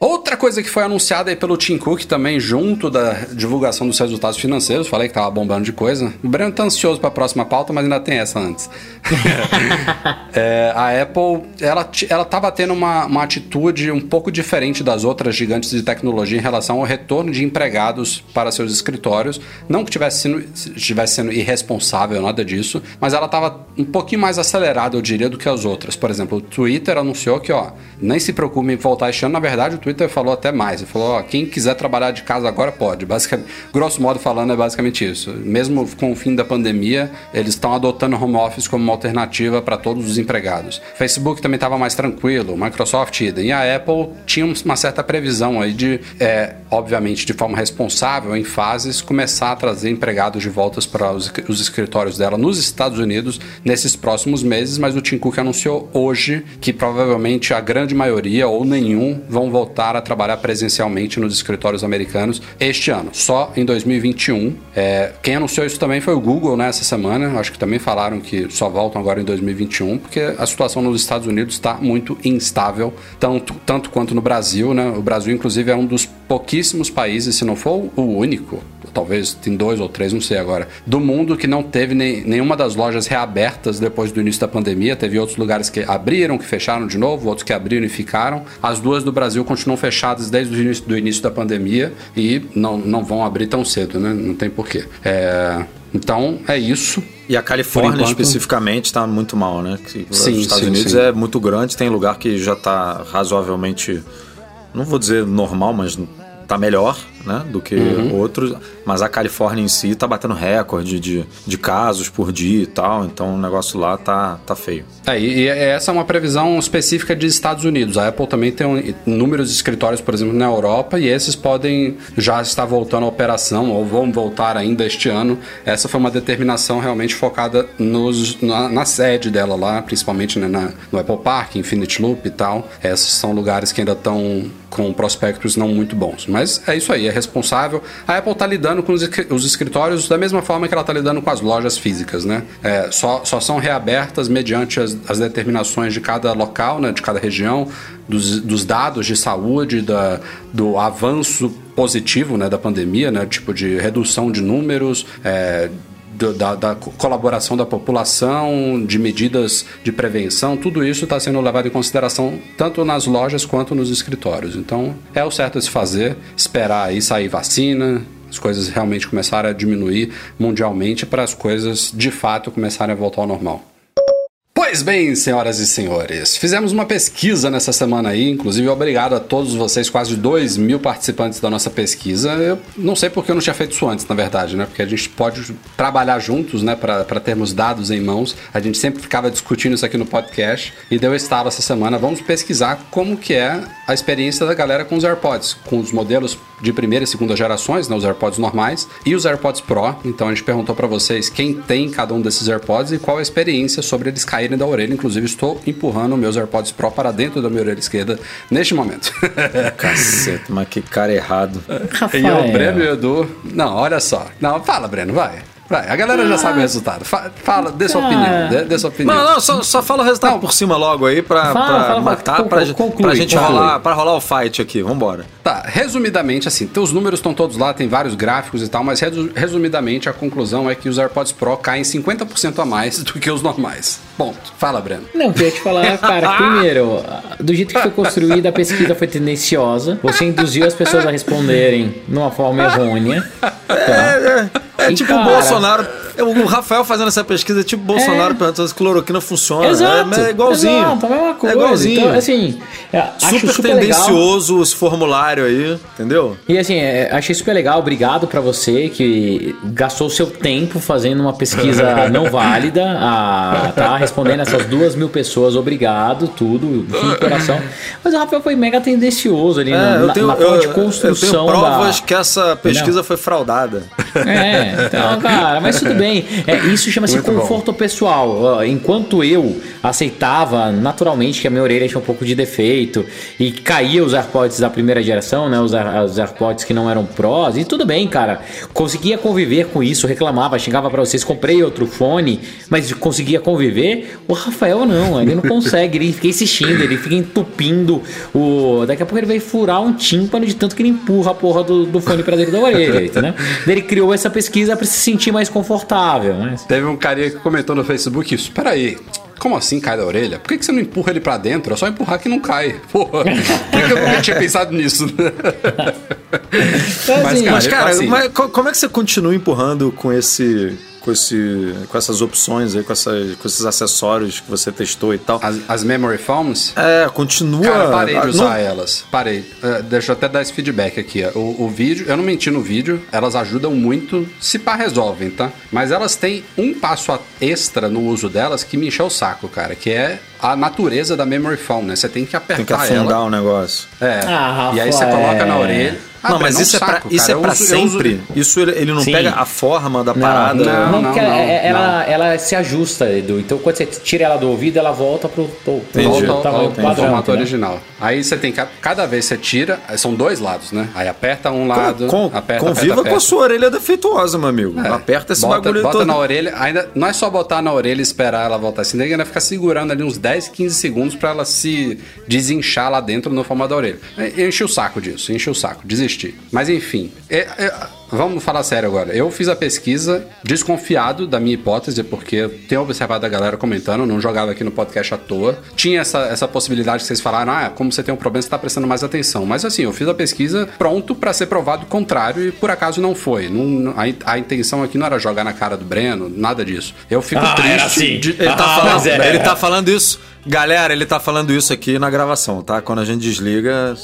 Speaker 1: Outra coisa que foi anunciada aí pelo Tim Cook também, junto da divulgação dos resultados financeiros, falei que tava bombando de coisa. O Breno tá ansioso para a próxima pauta, mas ainda tem essa antes. é, a Apple, ela, ela tava tendo uma, uma atitude um pouco diferente das outras gigantes de tecnologia em relação ao retorno de empregados para seus escritórios. Não que tivesse sendo, estivesse sendo irresponsável, nada disso, mas ela estava um pouquinho mais acelerada, eu diria, do que as outras. Por exemplo, o Twitter anunciou que, ó, nem se preocupe em voltar este ano. Na verdade, o Twitter falou até mais. Ele falou, ó, quem quiser trabalhar de casa agora pode. Basicamente, grosso modo falando, é basicamente isso. Mesmo com o fim da pandemia, eles estão adotando home office como uma alternativa para todos os empregados. Facebook também estava mais tranquilo, Microsoft. E a Apple tinha uma certa previsão aí de, é, obviamente, de forma responsável, em fases, começar a trazer empregados de voltas para os, os escritórios dela nos Estados Unidos nesses próximos meses, mas o Tim Cook anunciou hoje que provavelmente a grande maioria ou nenhum vão voltar a trabalhar presencialmente nos escritórios americanos este ano, só em 2021. É, quem anunciou isso também foi o Google né, essa semana, acho que também falaram que só voltam agora em 2021, porque a situação nos Estados Unidos está muito instável, tanto, tanto quanto no Brasil. Né? O Brasil, inclusive, é um dos pouquíssimos países, se não for o único, talvez tem dois ou três, não sei agora, do mundo que não teve nem, nenhuma das lojas reabertas depois do início da pandemia. Teve outros lugares que abriram, que fecharam de novo, outros que abriram e ficaram. As duas do Brasil continuam fechadas desde o início, do início da pandemia e não, não vão abrir tão cedo, né? Não tem porquê. É, então, é isso.
Speaker 3: E a Califórnia enquanto... especificamente está muito mal, né?
Speaker 1: sim, os Estados
Speaker 3: sim, Unidos
Speaker 1: sim.
Speaker 3: é muito grande, tem lugar que já está razoavelmente, não vou dizer normal, mas está melhor né, do que uhum. outros, mas a Califórnia em si está batendo recorde de, de casos por dia e tal, então o negócio lá tá, tá feio.
Speaker 1: É, e essa é uma previsão específica de Estados Unidos. A Apple também tem um, números de escritórios, por exemplo, na Europa, e esses podem já estar voltando à operação ou vão voltar ainda este ano. Essa foi uma determinação realmente focada nos, na, na sede dela lá, principalmente né, na, no Apple Park, Infinity Loop e tal. Esses são lugares que ainda estão com prospectos não muito bons. Mas é isso aí, é responsável. A Apple está lidando com os escritórios da mesma forma que ela está lidando com as lojas físicas, né? É, só, só são reabertas mediante as, as, determinações de cada local, né, de cada região, dos, dos dados de saúde, da, do avanço positivo né, da pandemia, né, tipo de redução de números, é, da, da, colaboração da população, de medidas de prevenção, tudo isso está sendo levado em consideração tanto nas lojas quanto nos escritórios. Então é o certo a se fazer, esperar aí sair vacina, as coisas realmente começarem a diminuir mundialmente para as coisas de fato começarem a voltar ao normal. Pois bem, senhoras e senhores, fizemos uma pesquisa nessa semana aí, inclusive obrigado a todos vocês, quase 2 mil participantes da nossa pesquisa. Eu não sei porque eu não tinha feito isso antes, na verdade, né? Porque a gente pode trabalhar juntos, né, para termos dados em mãos. A gente sempre ficava discutindo isso aqui no podcast e deu estalo essa semana. Vamos pesquisar como que é a experiência da galera com os AirPods, com os modelos de primeira e segunda gerações, né, os AirPods normais e os AirPods Pro. Então a gente perguntou para vocês quem tem cada um desses AirPods e qual a experiência sobre eles caírem da orelha. Inclusive estou empurrando meus AirPods Pro para dentro da minha orelha esquerda neste momento.
Speaker 3: Cacete, mas que cara errado.
Speaker 1: Rafael. E o Breno e o Edu. Não, olha só. Não, fala, Breno, vai. Vai, a galera ah, já sabe o resultado. Fala, dê sua opinião. Dê, dê, sua opinião.
Speaker 3: Não, não, só, só fala o resultado não, por cima logo aí pra, fala, pra fala, matar, conclui, pra, conclui, pra gente conclui. rolar, pra rolar o fight aqui. Vambora.
Speaker 1: Tá, resumidamente, assim, os números estão todos lá, tem vários gráficos e tal, mas resumidamente a conclusão é que os AirPods Pro caem 50% a mais do que os normais. Ponto. Fala, Breno.
Speaker 2: Não, queria te falar, cara, primeiro, do jeito que foi construída, a pesquisa foi tendenciosa. Você induziu as pessoas a responderem numa forma errônea. Tá?
Speaker 3: É, é, é tipo o Bolsonaro o Rafael fazendo essa pesquisa é tipo Bolsonaro é. perguntando se cloroquina funciona.
Speaker 2: Exato,
Speaker 3: é, é igualzinho.
Speaker 2: Exato, a mesma
Speaker 3: é
Speaker 2: coisa.
Speaker 3: É igualzinho.
Speaker 2: Então, assim, é,
Speaker 3: super, super tendencioso legal. os formulários aí, entendeu?
Speaker 2: E assim, é, achei super legal. Obrigado para você que gastou seu tempo fazendo uma pesquisa não válida, a, tá? Respondendo essas duas mil pessoas. Obrigado, tudo, do do coração. Mas o Rafael foi mega tendencioso ali na, tenho, na, forma de construção.
Speaker 3: Eu tenho provas
Speaker 2: da...
Speaker 3: que essa pesquisa não. foi fraudada.
Speaker 2: É, então, cara, mas tudo bem bem. É, isso chama-se conforto pessoal. Ó, Enquanto eu aceitava naturalmente que a minha orelha tinha um pouco de defeito e caía os AirPods da primeira geração, né? Os, os AirPods que não eram Pros, e tudo bem, cara. Conseguia conviver com isso, reclamava, chegava pra vocês, comprei outro fone, mas conseguia conviver. O Rafael não, ele não consegue, ele fica insistindo, ele fica entupindo o. Daqui a pouco ele vai furar um tímpano de tanto que ele empurra a porra do, do fone pra dentro da orelha? Daí Ele criou essa pesquisa pra se sentir mais confortável, né?
Speaker 1: Teve um carinha que comentou no Facebook isso. Peraí, como assim cai da orelha? Por que, que você não empurra ele pra dentro? É só empurrar que não cai. Porra, por que, eu nunca tinha pensado nisso?
Speaker 2: assim,
Speaker 3: Mas, cara,
Speaker 1: assim,
Speaker 3: mas co- como é que você continua empurrando com esse. Com, esse, com essas opções aí, com, essas, com esses acessórios que você testou e tal.
Speaker 1: as, as memory foams,
Speaker 3: É, continua.
Speaker 1: Cara, parei de
Speaker 3: ah,
Speaker 1: usar
Speaker 3: não-
Speaker 1: elas. Parei. É, deixa eu até dar esse feedback aqui. ó. O, o vídeo, eu não menti no vídeo, elas ajudam muito, se pá resolvem, tá? Mas elas têm um passo extra no uso delas que me encheu o saco, cara, que é a natureza da memory foam, né? Você tem que apertar
Speaker 3: Tem que afundar
Speaker 1: ela.
Speaker 3: o negócio.
Speaker 1: É.
Speaker 2: Ah,
Speaker 1: e aí você coloca na orelha. Ah,
Speaker 3: não, mas isso é,
Speaker 1: um
Speaker 3: pra,
Speaker 1: saco,
Speaker 3: isso é pra
Speaker 1: uso- eu uso-
Speaker 3: sempre. Isso ele, ele não
Speaker 2: Sim.
Speaker 3: pega a forma da
Speaker 2: Não,
Speaker 3: parada.
Speaker 2: não,
Speaker 1: Não,
Speaker 2: porque
Speaker 1: não,
Speaker 2: ela,
Speaker 1: não,
Speaker 2: ela, ela se ajusta, Edu. Então quando você tira ela do ouvido, ela volta pro, pro, pro
Speaker 3: Entendi.
Speaker 1: Volta ao,
Speaker 2: padrão.
Speaker 1: formato
Speaker 2: entendeu?
Speaker 1: original. Aí você tem que. Cada vez você tira, são dois lados, né? Aí aperta um lado,
Speaker 3: Com-
Speaker 1: aperta,
Speaker 3: conviva
Speaker 1: aperta,
Speaker 3: com
Speaker 1: aperta.
Speaker 3: a sua orelha defeituosa, meu amigo.
Speaker 1: É,
Speaker 3: Aperta esse
Speaker 1: bota,
Speaker 3: bagulho
Speaker 1: bota
Speaker 3: todo.
Speaker 1: na orelha, ainda não é só botar na orelha e esperar ela voltar assim, tem que ainda ficar segurando ali uns 10, 15 segundos pra ela se desinchar lá dentro no formato da orelha. Eu enchi o saco disso, enchi o saco, Mas enfim, é- é- vamos falar sério agora. Eu fiz a pesquisa desconfiado da minha hipótese, porque eu tenho observado a galera comentando, não jogava aqui no podcast à toa. Tinha essa, essa possibilidade que vocês falaram, ah, como você tem um problema, você tá prestando mais atenção. Mas assim, eu fiz a pesquisa pronto pra ser provado o contrário e por acaso não foi. Não, a, a intenção aqui não era jogar na cara do Breno, nada disso. Eu fico
Speaker 2: Ah,
Speaker 1: triste.
Speaker 2: assim.
Speaker 1: de-
Speaker 3: Ele tá,
Speaker 2: Ah,
Speaker 3: falando,
Speaker 2: mas é.
Speaker 3: ele tá falando isso. Galera, ele tá falando isso aqui na gravação, tá? Quando a gente desliga,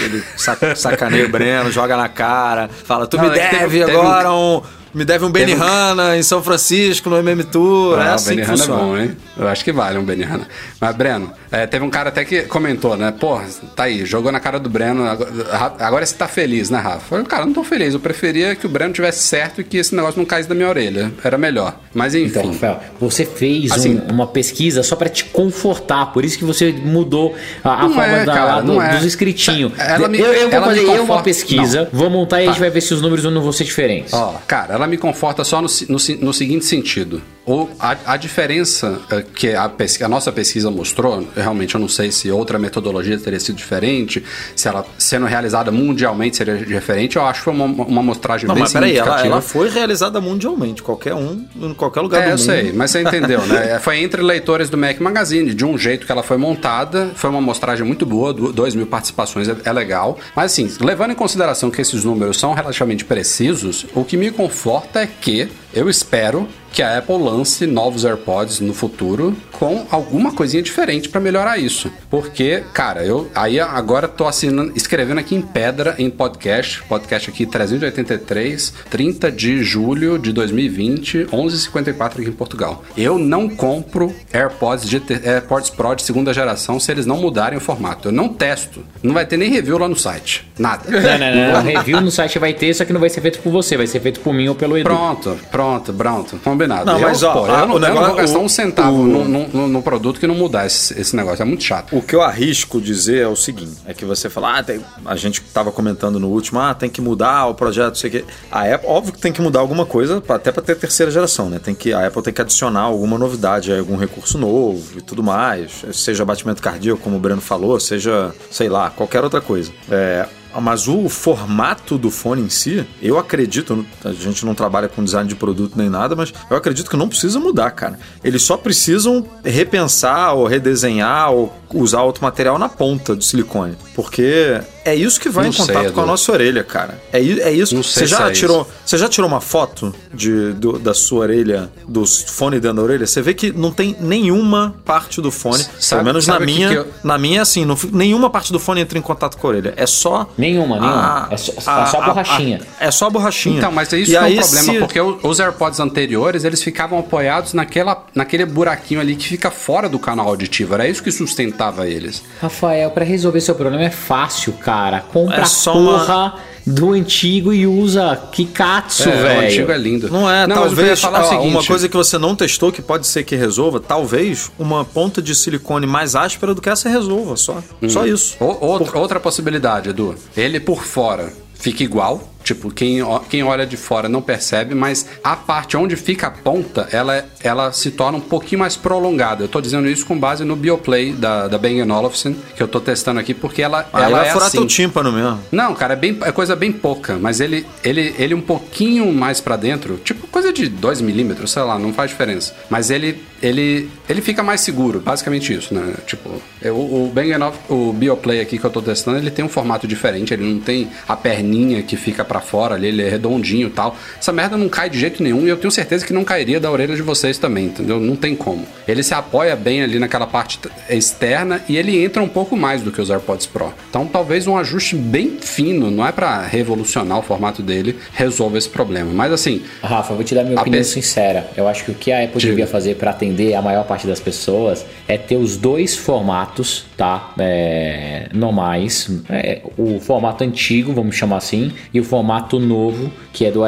Speaker 3: ele sac- sacaneia o Breno, joga na cara, fala: Tu
Speaker 1: Não,
Speaker 3: me
Speaker 1: é
Speaker 3: deve
Speaker 1: teve- teve
Speaker 3: agora um. Me deve um
Speaker 1: um-
Speaker 3: Benihana em São Francisco, no MM Tour. é
Speaker 1: Ah, o
Speaker 3: assim que
Speaker 1: Benihana é
Speaker 3: funciona.
Speaker 1: bom, hein? Eu acho que vale um Benihana. Mas, Breno, é, teve um cara até que comentou, né? Porra, tá aí, jogou na cara do Breno. Agora, agora você tá feliz, né, Rafa? Eu falei, cara, não tô feliz. Eu preferia que o Breno tivesse certo e que esse negócio não caísse da minha orelha. Era melhor. Mas enfim.
Speaker 2: Então, Rafael, você fez
Speaker 1: Assim-
Speaker 2: um- uma pesquisa só pra te confortar, por isso que você mudou a, a forma
Speaker 1: é,
Speaker 2: da-
Speaker 1: cara,
Speaker 2: do-
Speaker 1: é.
Speaker 2: dos escritinhos.
Speaker 1: Ela me-
Speaker 2: eu, eu vou
Speaker 1: ela me
Speaker 2: fazer eu uma pesquisa,
Speaker 1: Não.
Speaker 2: vou montar e a gente
Speaker 1: Tá.
Speaker 2: vai ver se os números não vão ser diferentes.
Speaker 1: Ó, cara, ela me conforta só no, no, no seguinte sentido. O, a, a diferença eh, que a, a nossa pesquisa mostrou, realmente eu não sei se outra metodologia teria sido diferente, se ela sendo realizada mundialmente seria diferente, eu acho que foi uma, uma amostragem
Speaker 3: Não,
Speaker 1: bem
Speaker 3: mas peraí, ela, ela foi realizada mundialmente. Qualquer um, em qualquer lugar
Speaker 1: É,
Speaker 3: do
Speaker 1: eu
Speaker 3: mundo.
Speaker 1: sei, mas você entendeu, né? Foi entre leitores do Mac Magazine, de um jeito que ela foi montada. Foi uma amostragem muito boa, 2 mil participações é, é legal. Mas assim, levando em consideração que esses números são relativamente precisos, o que me conforta é que eu espero que a Apple lance novos AirPods no futuro com alguma coisinha diferente para melhorar isso. Porque, cara, eu aí agora tô assinando, escrevendo aqui em pedra em podcast, podcast aqui 383, 30 de julho de 2020, 11:54 aqui em Portugal. Eu não compro AirPods de AirPods Pro de segunda geração se eles não mudarem o formato. Eu não testo. Não vai ter nem review lá no site. Nada.
Speaker 2: Não, não, não. Review no site vai ter, só que não vai ser feito por você, vai ser feito por mim ou pelo Edu.
Speaker 1: Pronto, pronto, pronto. Combinado.
Speaker 3: Não,
Speaker 1: eu,
Speaker 3: mas, ó,
Speaker 1: pô, eu, não,
Speaker 3: o
Speaker 1: eu não
Speaker 3: negócio-
Speaker 1: vou gastar
Speaker 3: o-
Speaker 1: um centavo
Speaker 3: o-
Speaker 1: no, no- produto que não mudar esse, esse negócio. É muito chato.
Speaker 3: O que eu arrisco dizer é o seguinte: é que você fala, ah, tem- a gente tava comentando no último, ah, tem que mudar o projeto, sei o quê. A Apple, óbvio que tem que mudar alguma coisa, até para ter terceira geração, né? Tem que, a Apple tem que adicionar alguma novidade, algum recurso novo e tudo mais. Seja batimento cardíaco, como o Breno falou, seja, sei lá, qualquer outra coisa. É, mas o formato do fone em si, eu acredito, a gente não trabalha com design de produto nem nada, mas eu acredito que não precisa mudar, cara. Eles só precisam repensar ou redesenhar ou usar outro material na ponta do silicone. Porque é isso que vai
Speaker 1: Não
Speaker 3: em
Speaker 1: sei,
Speaker 3: contato com a nossa orelha, cara. É, é isso.
Speaker 1: Não sei
Speaker 3: Você já
Speaker 1: é
Speaker 3: tirou, você já tirou uma foto de, do- da sua orelha, do fone dentro da orelha? Você vê que não tem nenhuma parte do fone,
Speaker 1: Sabe-
Speaker 3: pelo menos na minha,
Speaker 1: eu-
Speaker 3: na minha assim, não, nenhuma parte do fone entra em contato com a orelha. É só
Speaker 2: Nenhuma, nenhuma. É só- é só a borrachinha.
Speaker 3: é só a borrachinha.
Speaker 1: Então, mas isso
Speaker 3: E
Speaker 1: é um
Speaker 3: aí,
Speaker 1: problema,
Speaker 3: se-
Speaker 1: porque o- os AirPods anteriores, eles ficavam apoiados naquela, naquele buraquinho ali que fica fora do canal auditivo. Era isso que susten- juntava eles.
Speaker 2: Rafael, para resolver seu problema é fácil, cara. Compra
Speaker 3: É
Speaker 2: a
Speaker 3: só
Speaker 2: porra
Speaker 3: uma-
Speaker 2: do antigo e usa Kikatsu,
Speaker 1: É, o
Speaker 2: velho.
Speaker 1: antigo é lindo.
Speaker 3: Não é,
Speaker 1: o ia
Speaker 3: talvez
Speaker 1: falar o
Speaker 3: ó,
Speaker 1: seguinte,
Speaker 3: uma coisa que você não testou que pode ser que resolva, talvez uma ponta de silicone mais áspera do que essa resolva, só. Só isso.
Speaker 1: O- outra, outra possibilidade, Edu. Ele por fora fica igual. Tipo, quem, quem olha de fora não percebe, mas a parte onde fica a ponta, ela, ela se torna um pouquinho mais prolongada. Eu tô dizendo isso com base no Bioplay da, da Bang Olufsen, que eu tô testando aqui, porque ela,
Speaker 3: Aí
Speaker 1: ela
Speaker 3: vai
Speaker 1: é
Speaker 3: furar
Speaker 1: assim.
Speaker 3: teu tímpano mesmo.
Speaker 1: Não, cara, é, bem, é coisa bem pouca, mas ele, ele, ele um pouquinho mais pra dentro, tipo coisa de 2 milímetros, sei lá, não faz diferença. Mas ele, ele, ele fica mais seguro, basicamente isso, né? Tipo, o, o Bang o Bioplay aqui que eu tô testando, ele tem um formato diferente, ele não tem a perninha que fica pra fora ali, ele é redondinho e tal. Essa merda não cai de jeito nenhum e eu tenho certeza que não cairia da orelha de vocês também, entendeu? Não tem como. Ele se apoia bem ali naquela parte externa e ele entra um pouco mais do que os AirPods Pro. Então talvez um ajuste bem fino, não é pra revolucionar o formato dele, resolva esse problema. Mas assim,
Speaker 2: Rafa, eu vou te dar minha opinião
Speaker 1: pe-
Speaker 2: sincera. Eu acho que o que a Apple
Speaker 1: Diga.
Speaker 2: devia fazer para atender a maior parte das pessoas é ter os dois formatos, tá? É, normais. É, o formato antigo, vamos chamar assim, e o formato novo, que é do,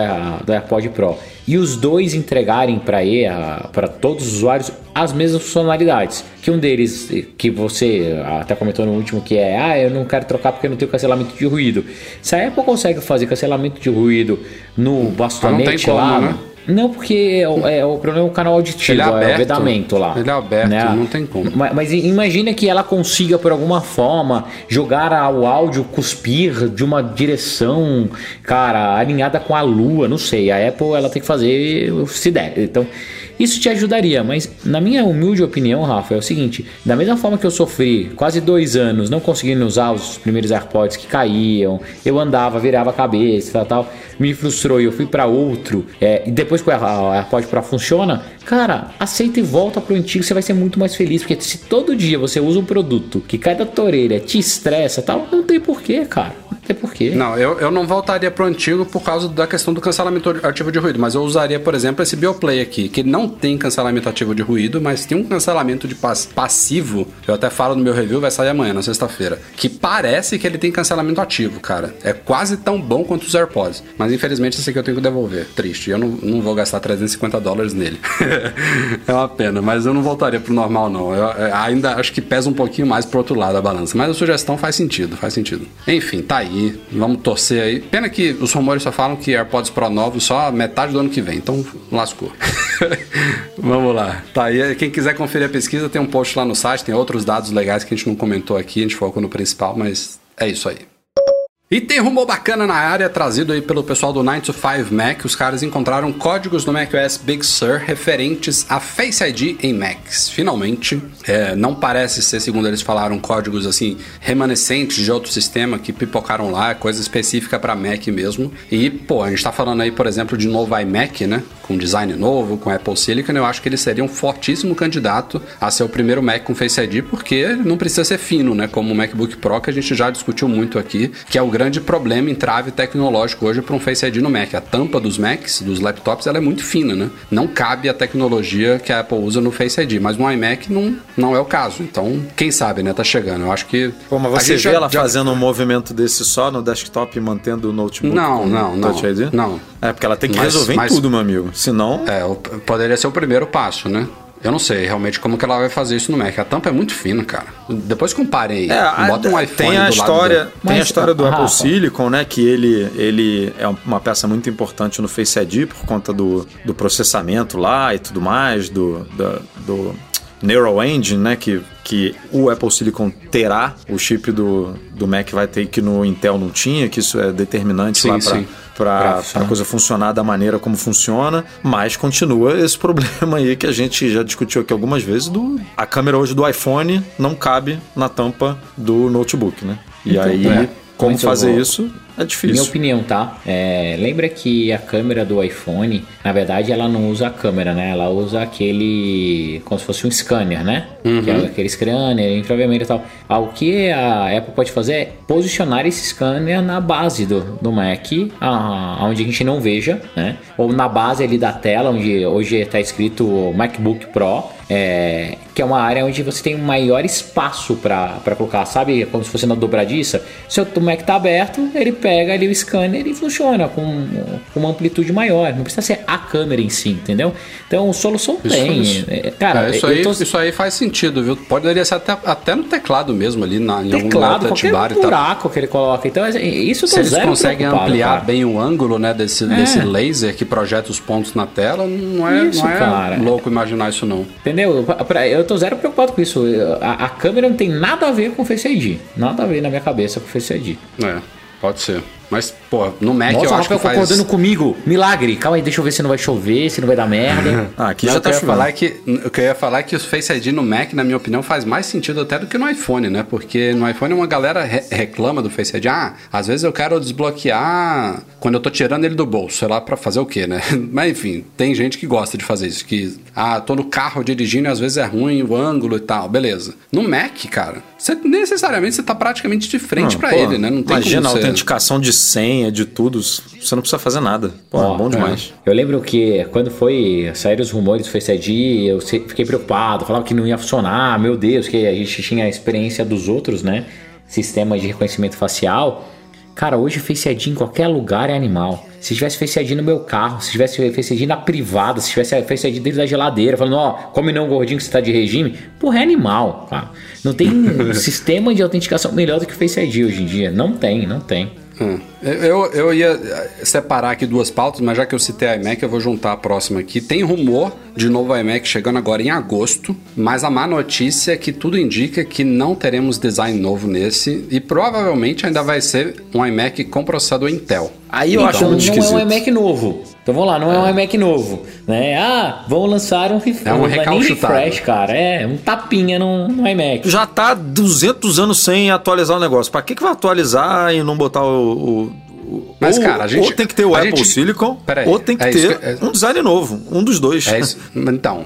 Speaker 2: do AirPod Pro. E os dois entregarem para todos os usuários as mesmas funcionalidades. Que um deles, que você até comentou no último, que é Ah, eu não quero trocar porque eu não tenho cancelamento de ruído. Se a Apple consegue fazer cancelamento de ruído no bastonete
Speaker 1: como,
Speaker 2: lá.
Speaker 1: né?
Speaker 2: Não, porque é, o- é o problema é o canal auditivo,
Speaker 1: Ele é
Speaker 2: é,
Speaker 1: aberto.
Speaker 2: o vedamento lá.
Speaker 1: Ele é aberto, não tem como.
Speaker 2: Mas, mas imagina que ela consiga, por alguma forma, jogar o áudio, cuspir de uma direção, cara, alinhada com a lua, não sei. A Apple, ela tem que fazer se der. Então, isso te ajudaria, mas na minha humilde opinião, Rafa, é o seguinte: da mesma forma que eu sofri quase dois anos não conseguindo usar os primeiros AirPods que caíam, eu andava, virava a cabeça, tal, tal, me frustrou e eu fui para outro, é, e depois que o Air- o AirPod Pro funciona, cara, aceita e volta pro antigo, você vai ser muito mais feliz, porque se todo dia você usa um produto que cai da tua orelha, te estressa, tal, não tem porquê, cara, não tem porquê.
Speaker 1: Não, eu, eu não voltaria pro antigo por causa da questão do cancelamento ativo de ruído, mas eu usaria, por exemplo, esse Bioplay aqui, que não tem cancelamento ativo de ruído, mas tem um cancelamento de pass- passivo. Eu até falo no meu review, vai sair amanhã, na sexta-feira. Que parece que ele tem cancelamento ativo, cara. É quase tão bom quanto os AirPods. Mas infelizmente esse aqui eu tenho que devolver. Triste. Eu não, não vou gastar 350 dólares nele. é uma pena, mas eu não voltaria pro normal, não. Eu, eu ainda acho que pesa um pouquinho mais pro outro lado a balança. Mas a sugestão faz sentido, faz sentido. Enfim, tá aí. Vamos torcer aí. Pena que os rumores só falam que AirPods Pro novos só metade do ano que vem. Então, lascou. Vamos lá. Tá aí. Quem quiser conferir a pesquisa, tem um post lá no site. Tem outros dados legais que a gente não comentou aqui. A gente focou no principal, mas é isso aí. E tem rumor bacana na área, trazido aí pelo pessoal do 9 to 5 Mac. Os caras encontraram códigos no macOS Big Sur referentes a Face ID em Macs. Finalmente, é, não parece ser, segundo eles falaram, códigos assim remanescentes de outro sistema que pipocaram lá, coisa específica para Mac mesmo. E, pô, a gente tá falando aí, por exemplo, de novo iMac, né? Com design novo, com Apple Silicon. Eu acho que ele seria um fortíssimo candidato a ser o primeiro Mac com Face ID, porque não precisa ser fino, né? Como o MacBook Pro, que a gente já discutiu muito aqui, que é o grande problema, entrave tecnológico hoje para um Face ID no Mac. A tampa dos Macs, dos laptops, ela é muito fina, né? Não cabe a tecnologia que a Apple usa no Face ID, mas no iMac não, não é o caso. Então, quem sabe, né? Tá chegando. Eu acho que.
Speaker 3: Pô, mas você vê
Speaker 1: já-
Speaker 3: ela
Speaker 1: já-
Speaker 3: fazendo um movimento desse só no desktop e mantendo o notebook
Speaker 1: Não, não, não.
Speaker 3: ID?
Speaker 1: Não.
Speaker 3: É, porque ela tem que
Speaker 1: Mas-
Speaker 3: resolver
Speaker 1: mas-
Speaker 3: em tudo, meu amigo. Senão...
Speaker 1: É, poderia ser o primeiro passo, né? Eu não sei realmente como que ela vai fazer isso no Mac. A tampa é muito fina, cara. Depois comparei.
Speaker 3: É, a-
Speaker 1: bota um iPhone
Speaker 3: tem a
Speaker 1: do
Speaker 3: história,
Speaker 1: lado
Speaker 3: tem a história do
Speaker 2: Rafa.
Speaker 3: Apple Silicon, né, que ele, ele é uma peça muito importante no Face ID por conta do, do processamento lá e tudo mais, do, da- do Neural Engine, né, que, que o Apple Silicon terá, o chip do, do Mac vai ter que no Intel não tinha, que isso é determinante
Speaker 1: Sim,
Speaker 3: lá para. Para a coisa funcionar da maneira como funciona, mas continua esse problema aí que a gente já discutiu aqui algumas vezes do a câmera hoje do iPhone não cabe na tampa do notebook, né? E
Speaker 2: Então,
Speaker 3: aí
Speaker 2: é.
Speaker 3: como
Speaker 2: eu
Speaker 3: fazer isso? É difícil.
Speaker 2: Minha opinião, tá? É, lembra que a câmera do iPhone, na verdade, ela não usa a câmera, né? Ela usa aquele. como se fosse um scanner, né?
Speaker 1: Uhum.
Speaker 2: Que é aquele scanner infravermelho e tal. Ah, o que a Apple pode fazer é posicionar esse scanner na base do, do Mac, ah, onde a gente não veja, né? Ou na base ali da tela, onde hoje está escrito MacBook Pro. É, que é uma área onde você tem um maior espaço para colocar, sabe? Como se fosse na dobradiça. Se o Mac tá aberto, ele pega ali o scanner e funciona com, com uma amplitude maior. Não precisa ser a câmera em si, entendeu? Então, solução
Speaker 1: Isso,
Speaker 2: tem.
Speaker 1: isso.
Speaker 2: É, Cara,
Speaker 1: É, isso, aí,
Speaker 2: tô-
Speaker 1: isso aí faz sentido, viu? Poderia ser até, até no teclado mesmo ali, na, em algum
Speaker 2: teclado, qualquer
Speaker 1: bar e tal.
Speaker 2: buraco que ele coloca. Então, assim, isso
Speaker 1: Se eles conseguem ampliar
Speaker 2: cara.
Speaker 1: bem o ângulo né, desse,
Speaker 2: É.
Speaker 1: desse laser que projeta os pontos na tela, não é,
Speaker 2: Isso,
Speaker 1: não é
Speaker 2: cara.
Speaker 1: louco imaginar isso não.
Speaker 2: Entendeu? Eu tô zero preocupado com isso. A, a câmera não tem nada a ver com Face ID. Nada a ver na minha cabeça com Face ID.
Speaker 1: É, pode ser. Mas, pô, no Mac
Speaker 2: Nossa,
Speaker 1: eu
Speaker 2: o
Speaker 1: acho que faz...
Speaker 2: concordando comigo. Milagre. Calma aí, deixa eu ver se não vai chover, se não vai dar merda.
Speaker 3: Ah, aqui
Speaker 1: Não,
Speaker 3: já tá
Speaker 1: eu ia
Speaker 3: chovendo.
Speaker 1: falar é que o que eu ia falar é que o Face ID no Mac, na minha opinião, faz mais sentido até do que no iPhone, né? Porque no iPhone uma galera re- reclama do Face ID. Ah, às vezes eu quero desbloquear quando eu tô tirando ele do bolso, sei lá, pra fazer o quê, né? Mas enfim, tem gente que gosta de fazer isso, que ah, tô no carro dirigindo e às vezes é ruim o ângulo e tal, beleza. No Mac, cara, você necessariamente você tá praticamente de frente
Speaker 3: Não,
Speaker 1: pra
Speaker 3: pô,
Speaker 1: ele, né? Não tem
Speaker 3: imagina a autenticação de senha, de tudo. Você não precisa fazer nada. Pô,
Speaker 2: Ó,
Speaker 3: é bom demais.
Speaker 2: Eu lembro que quando foi saíram os rumores do Face ID, eu fiquei preocupado, falava que não ia funcionar, meu Deus, que a gente tinha a experiência dos outros, né? Sistemas de reconhecimento facial. Cara, hoje Face ID em qualquer lugar é animal. Se tivesse Face ID no meu carro, se tivesse Face ID na privada, se tivesse Face ID dentro da geladeira, falando, ó, come não gordinho que você tá de regime, porra, é animal, cara. Não tem um sistema de autenticação melhor do que o Face ID hoje em dia. Não tem, não tem.
Speaker 1: Hum. Eu, eu ia eh, separar aqui duas pautas, mas já que eu citei a iMac, eu vou juntar a próxima aqui. Tem rumor de novo iMac chegando agora em agosto, mas a má notícia é que tudo indica que não teremos design novo nesse e provavelmente ainda vai ser um iMac com processador Intel.
Speaker 3: Aí eu
Speaker 2: então,
Speaker 3: acho muito
Speaker 2: não é um iMac novo. Então vamos lá, não é, um iMac novo. Né? Ah, vamos lançar um refresh.
Speaker 1: É um
Speaker 2: refresh, cara. É, um tapinha no, no iMac.
Speaker 3: Já tá 200 anos sem atualizar o negócio. Pra que, que vai atualizar e não botar o- o-
Speaker 1: Mas,
Speaker 3: ou,
Speaker 1: cara, a gente-
Speaker 3: ou tem que ter o Apple
Speaker 1: gente-
Speaker 3: Silicon,
Speaker 1: Peraí,
Speaker 3: ou tem que
Speaker 1: é
Speaker 3: ter
Speaker 1: que- é-
Speaker 3: um design novo. Um dos dois.
Speaker 1: É isso. Então,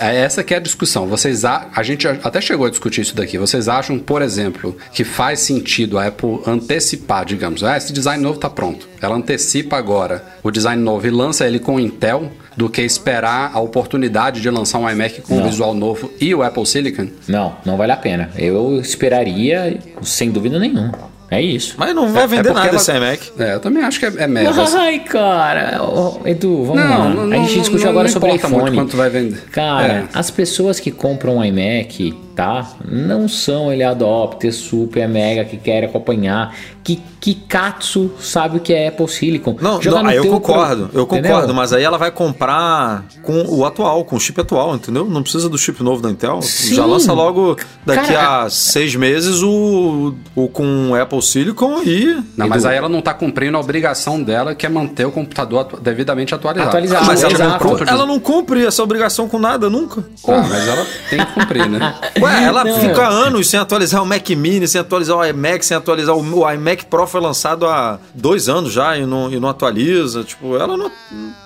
Speaker 1: essa que é a discussão. Vocês a, a gente até chegou a discutir isso daqui. Vocês acham, por exemplo, que faz sentido a Apple antecipar, digamos, ah, esse design novo tá pronto. Ela antecipa agora o design novo e lança ele com Intel do que esperar a oportunidade de lançar um iMac com
Speaker 2: Não.
Speaker 1: visual novo e o Apple Silicon?
Speaker 2: Não, não vale a pena. Eu esperaria, sem dúvida nenhuma. É isso.
Speaker 3: Mas não vai vender
Speaker 1: É porque
Speaker 3: nada
Speaker 1: ela-
Speaker 3: esse iMac.
Speaker 1: É, eu também acho que é, é merda.
Speaker 2: Ai, cara. Ô, Edu, vamos
Speaker 1: Não,
Speaker 2: lá.
Speaker 1: não,
Speaker 2: a gente
Speaker 1: não,
Speaker 2: discutiu agora
Speaker 1: não
Speaker 2: sobre iPhone.
Speaker 1: quanto vai vender.
Speaker 2: Cara,
Speaker 1: É.
Speaker 2: as pessoas que compram um iMac, tá? Não são ele adopter, super, mega, que querem acompanhar. Que Kikatsu sabe o que é Apple Silicon.
Speaker 3: Não,
Speaker 2: Joga
Speaker 3: não, aí eu concordo,
Speaker 2: pro-
Speaker 3: eu
Speaker 2: Entendeu?
Speaker 3: concordo, mas aí ela vai comprar com o atual, com o chip atual, entendeu? Não precisa do chip novo da Intel.
Speaker 2: Sim.
Speaker 3: Já lança logo daqui
Speaker 2: Cara,
Speaker 3: a seis meses o, o com Apple Silicon e.
Speaker 1: Não, mas aí ela não tá cumprindo a obrigação dela, que é manter o computador atu- devidamente atualizado.
Speaker 2: Atualizado,
Speaker 3: Ah, mas ela, não, ela não cumpre essa obrigação com nada nunca.
Speaker 1: Ah, mas ela tem que cumprir, né?
Speaker 3: Ué, ela
Speaker 2: Não.
Speaker 3: fica anos sem atualizar o Mac Mini, sem atualizar o iMac, sem atualizar o, o iMac Pro foi lançado há dois anos já e não, e não atualiza. Tipo, ela não.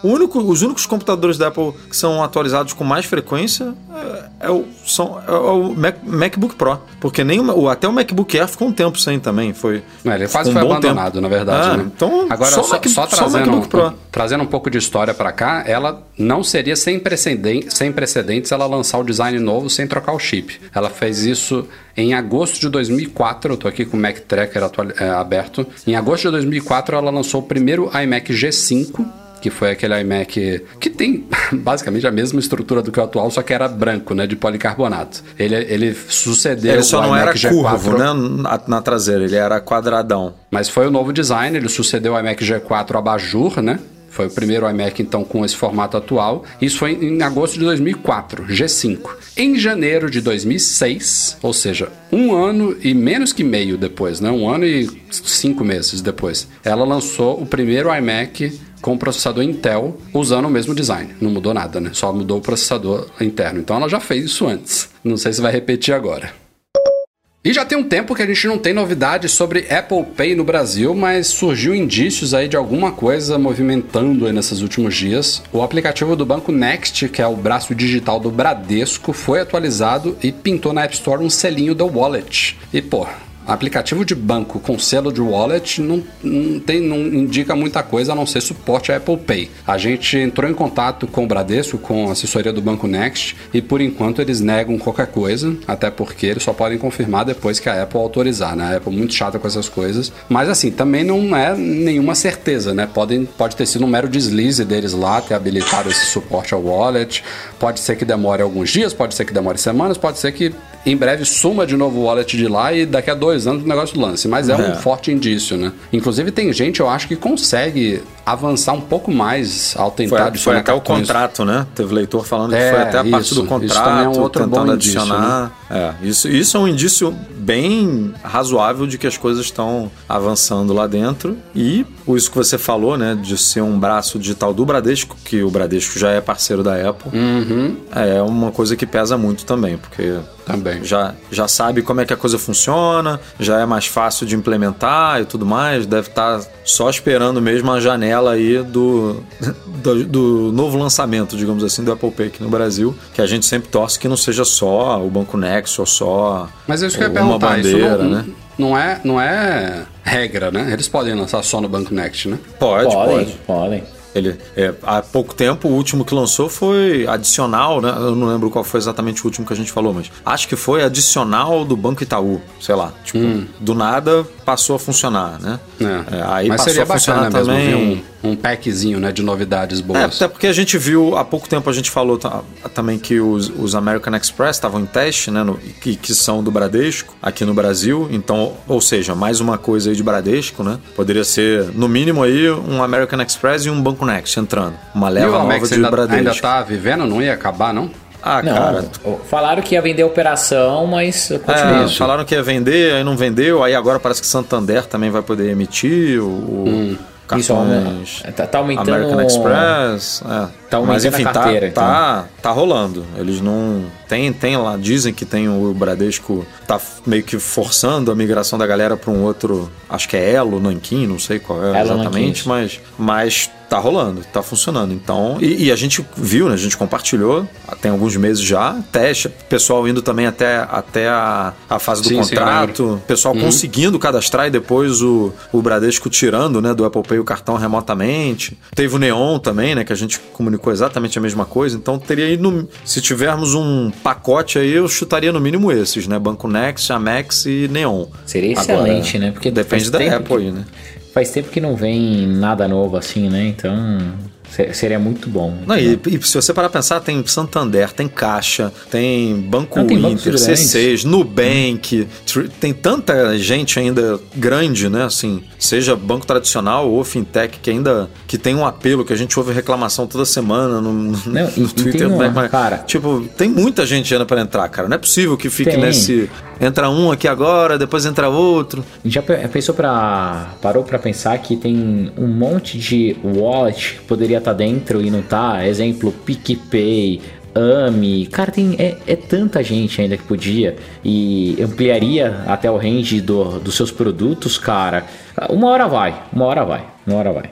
Speaker 3: único, os únicos computadores da Apple que são atualizados com mais frequência é, é o, são, é o Mac- MacBook Pro. Porque nem o, até o MacBook Air ficou um tempo sem também. Foi,
Speaker 1: Não, ele quase foi
Speaker 3: um bom
Speaker 1: abandonado,
Speaker 3: tempo.
Speaker 1: na verdade.
Speaker 3: Ah,
Speaker 1: né?
Speaker 3: Então,
Speaker 1: Agora,
Speaker 3: só,
Speaker 1: só,
Speaker 3: Mac-
Speaker 1: só
Speaker 3: só
Speaker 1: trazendo,
Speaker 3: Pro.
Speaker 1: trazendo um pouco de história pra cá, ela não seria sem precedentes, sem precedentes ela lançar o design novo sem trocar o chip. Ela fez isso em agosto de 2004. Eu tô aqui com o Mac Tracker atual- é, aberto. Em agosto de 2004, ela lançou o primeiro iMac G5 que foi aquele iMac que tem basicamente a mesma estrutura do que o atual, só que era branco, né, de policarbonato. Ele, ele sucedeu
Speaker 3: Ele só
Speaker 1: o
Speaker 3: não era
Speaker 1: iMac G4,
Speaker 3: curvo, né? Na, na traseira, ele era quadradão.
Speaker 1: mas foi o novo design, ele sucedeu o iMac G4 Abajur, né? Foi o primeiro iMac então com esse formato atual. Isso foi em agosto de 2004, G5. Em janeiro de 2006, ou seja, um ano e menos que meio depois, né? Um ano e cinco meses depois, ela lançou o primeiro iMac com processador Intel usando o mesmo design. Não mudou nada, né? Só mudou o processador interno. Então ela já fez isso antes. Não sei se vai repetir agora. E já tem um tempo que a gente não tem novidades sobre Apple Pay no Brasil, mas surgiu indícios aí de alguma coisa movimentando aí nesses últimos dias. O aplicativo do banco Next, que é o braço digital do Bradesco, foi atualizado e pintou na App Store um selinho da Wallet. E pô, aplicativo de banco com selo de wallet não, não, tem, não indica muita coisa a não ser suporte a Apple Pay. A gente entrou em contato com o Bradesco, com a assessoria do Banco Next, e por enquanto eles negam qualquer coisa, até porque eles só podem confirmar depois que a Apple autorizar, né? A Apple é muito chata com essas coisas. Mas assim, também não é nenhuma certeza, né? Podem, pode ter sido um mero deslize deles lá, ter habilitado esse suporte ao wallet. Pode ser que demore alguns dias, pode ser que demore semanas, pode ser que em breve suma de novo o wallet de lá e daqui a dois anos o negócio lance. Mas é, é, um forte indício, né? Inclusive tem gente, eu acho, que consegue avançar um pouco mais ao tentar
Speaker 3: Foi, foi até o contrato, né? Teve leitor falando
Speaker 1: é,
Speaker 3: que foi até a
Speaker 1: isso,
Speaker 3: parte do contrato, isso também é um outro tentando adicionar. Indício, né? é, isso, isso é um indício bem razoável de que as coisas estão avançando lá dentro. E isso que você falou, né? De ser um braço digital do Bradesco, que o Bradesco já é parceiro da Apple,
Speaker 1: uhum.
Speaker 3: é uma coisa que pesa muito também, porque
Speaker 1: também.
Speaker 3: Já, já sabe como é que a coisa funciona, já é mais fácil de implementar e tudo mais. Deve estar tá só esperando mesmo a janela aí do, do, do, novo lançamento, digamos assim, do Apple Pay aqui no Brasil, que a gente sempre torce que não seja só o Banco Nexo ou só
Speaker 1: Mas isso que eu ia
Speaker 3: uma bandeira,
Speaker 1: não,
Speaker 3: né?
Speaker 1: Não é, não é regra, né? Eles podem lançar só no Banco Next, né?
Speaker 3: Pode,
Speaker 2: podem,
Speaker 3: pode.
Speaker 2: Podem.
Speaker 3: Ele, é, há pouco tempo, o último que lançou foi adicional, né? Eu não lembro qual foi exatamente o último que a gente falou, mas acho que foi adicional do Banco Itaú, sei lá. Tipo, hum. do nada passou a funcionar, né?
Speaker 1: É. É, aí mas passou a funcionar também. Um, um packzinho, né, de novidades boas.
Speaker 3: É, até porque a gente viu, há pouco tempo a gente falou também que os, os American Express estavam em teste, né? No, que, que são do Bradesco, aqui no Brasil. Então, ou seja, mais uma coisa aí de Bradesco, né? Poderia ser, no mínimo aí, um American Express e um Banco Next entrando. Uma leva e o nova de
Speaker 1: ainda,
Speaker 3: Bradesco.
Speaker 1: ainda tá vivendo? Não ia acabar, não?
Speaker 3: Ah, não, cara.
Speaker 2: Falaram que ia vender a operação, mas
Speaker 3: continua. É, falaram que ia vender, aí não vendeu, aí agora parece que Santander também vai poder emitir o. Hum. Cartões,
Speaker 2: Isso, tá, tá aumentando
Speaker 3: American Express, é.
Speaker 2: tá
Speaker 3: mas enfim,
Speaker 2: tá, carteira,
Speaker 3: tá, então. tá, tá rolando. Eles não tem, tem lá, dizem que tem o Bradesco tá meio que forçando a migração da galera para um outro, acho que é Elo, Nankin, não sei qual é Elo, exatamente, mas mas tá rolando, tá funcionando. Então, e, e, a gente viu, né? A gente compartilhou, tem alguns meses já, teste, pessoal indo também até, até a, a fase do sim, contrato, sim, pessoal uhum. conseguindo cadastrar e depois o, o Bradesco tirando, né, do Apple Pay o cartão remotamente. Teve o Neon também, né, que a gente comunicou exatamente a mesma coisa. Então, teria aí, no, se tivermos um pacote aí, eu chutaria no mínimo esses, né? Banco Next, Amex e Neon.
Speaker 2: Seria excelente,
Speaker 3: Agora,
Speaker 2: né?
Speaker 3: Porque depende da Apple
Speaker 2: que,
Speaker 3: aí, né?
Speaker 2: Faz tempo que não vem nada novo assim, né? Então Seria muito bom.
Speaker 3: Não, e, e, se você parar pra pensar, tem Santander, tem Caixa, tem Banco Não, tem Inter, C6, Nubank, hum. tem tanta gente ainda grande, né? Assim, seja banco tradicional ou fintech que ainda que tem um apelo que a gente ouve reclamação toda semana no, no,
Speaker 2: Não, no Twitter,
Speaker 3: uma,
Speaker 2: né? Mas, cara,
Speaker 3: tipo, tem muita gente ainda para entrar, cara. Não é possível que fique tem. nesse entra um aqui agora, depois entra outro.
Speaker 2: Já pensou para parou para pensar que tem um monte de wallet que poderia estar tá dentro e não tá? Exemplo, PicPay, AMI, cara, tem é, é, tanta gente ainda que podia e ampliaria até o range do, dos seus produtos, cara. Uma hora vai, uma hora vai, uma hora vai.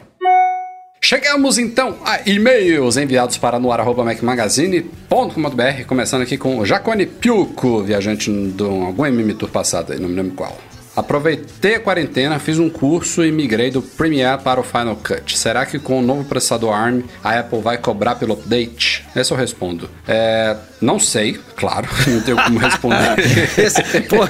Speaker 1: Chegamos então a e-mails enviados para noar.macmagazine.com.br, começando aqui com o Jacone Piuco, viajante de algum MM Tour passado não me lembro qual. Aproveitei a quarentena, fiz um curso e migrei do Premiere para o Final Cut. Será que com o novo processador ARM a Apple vai cobrar pelo update? Essa eu respondo. É, não sei, claro, não tenho como responder.
Speaker 3: esse, pô,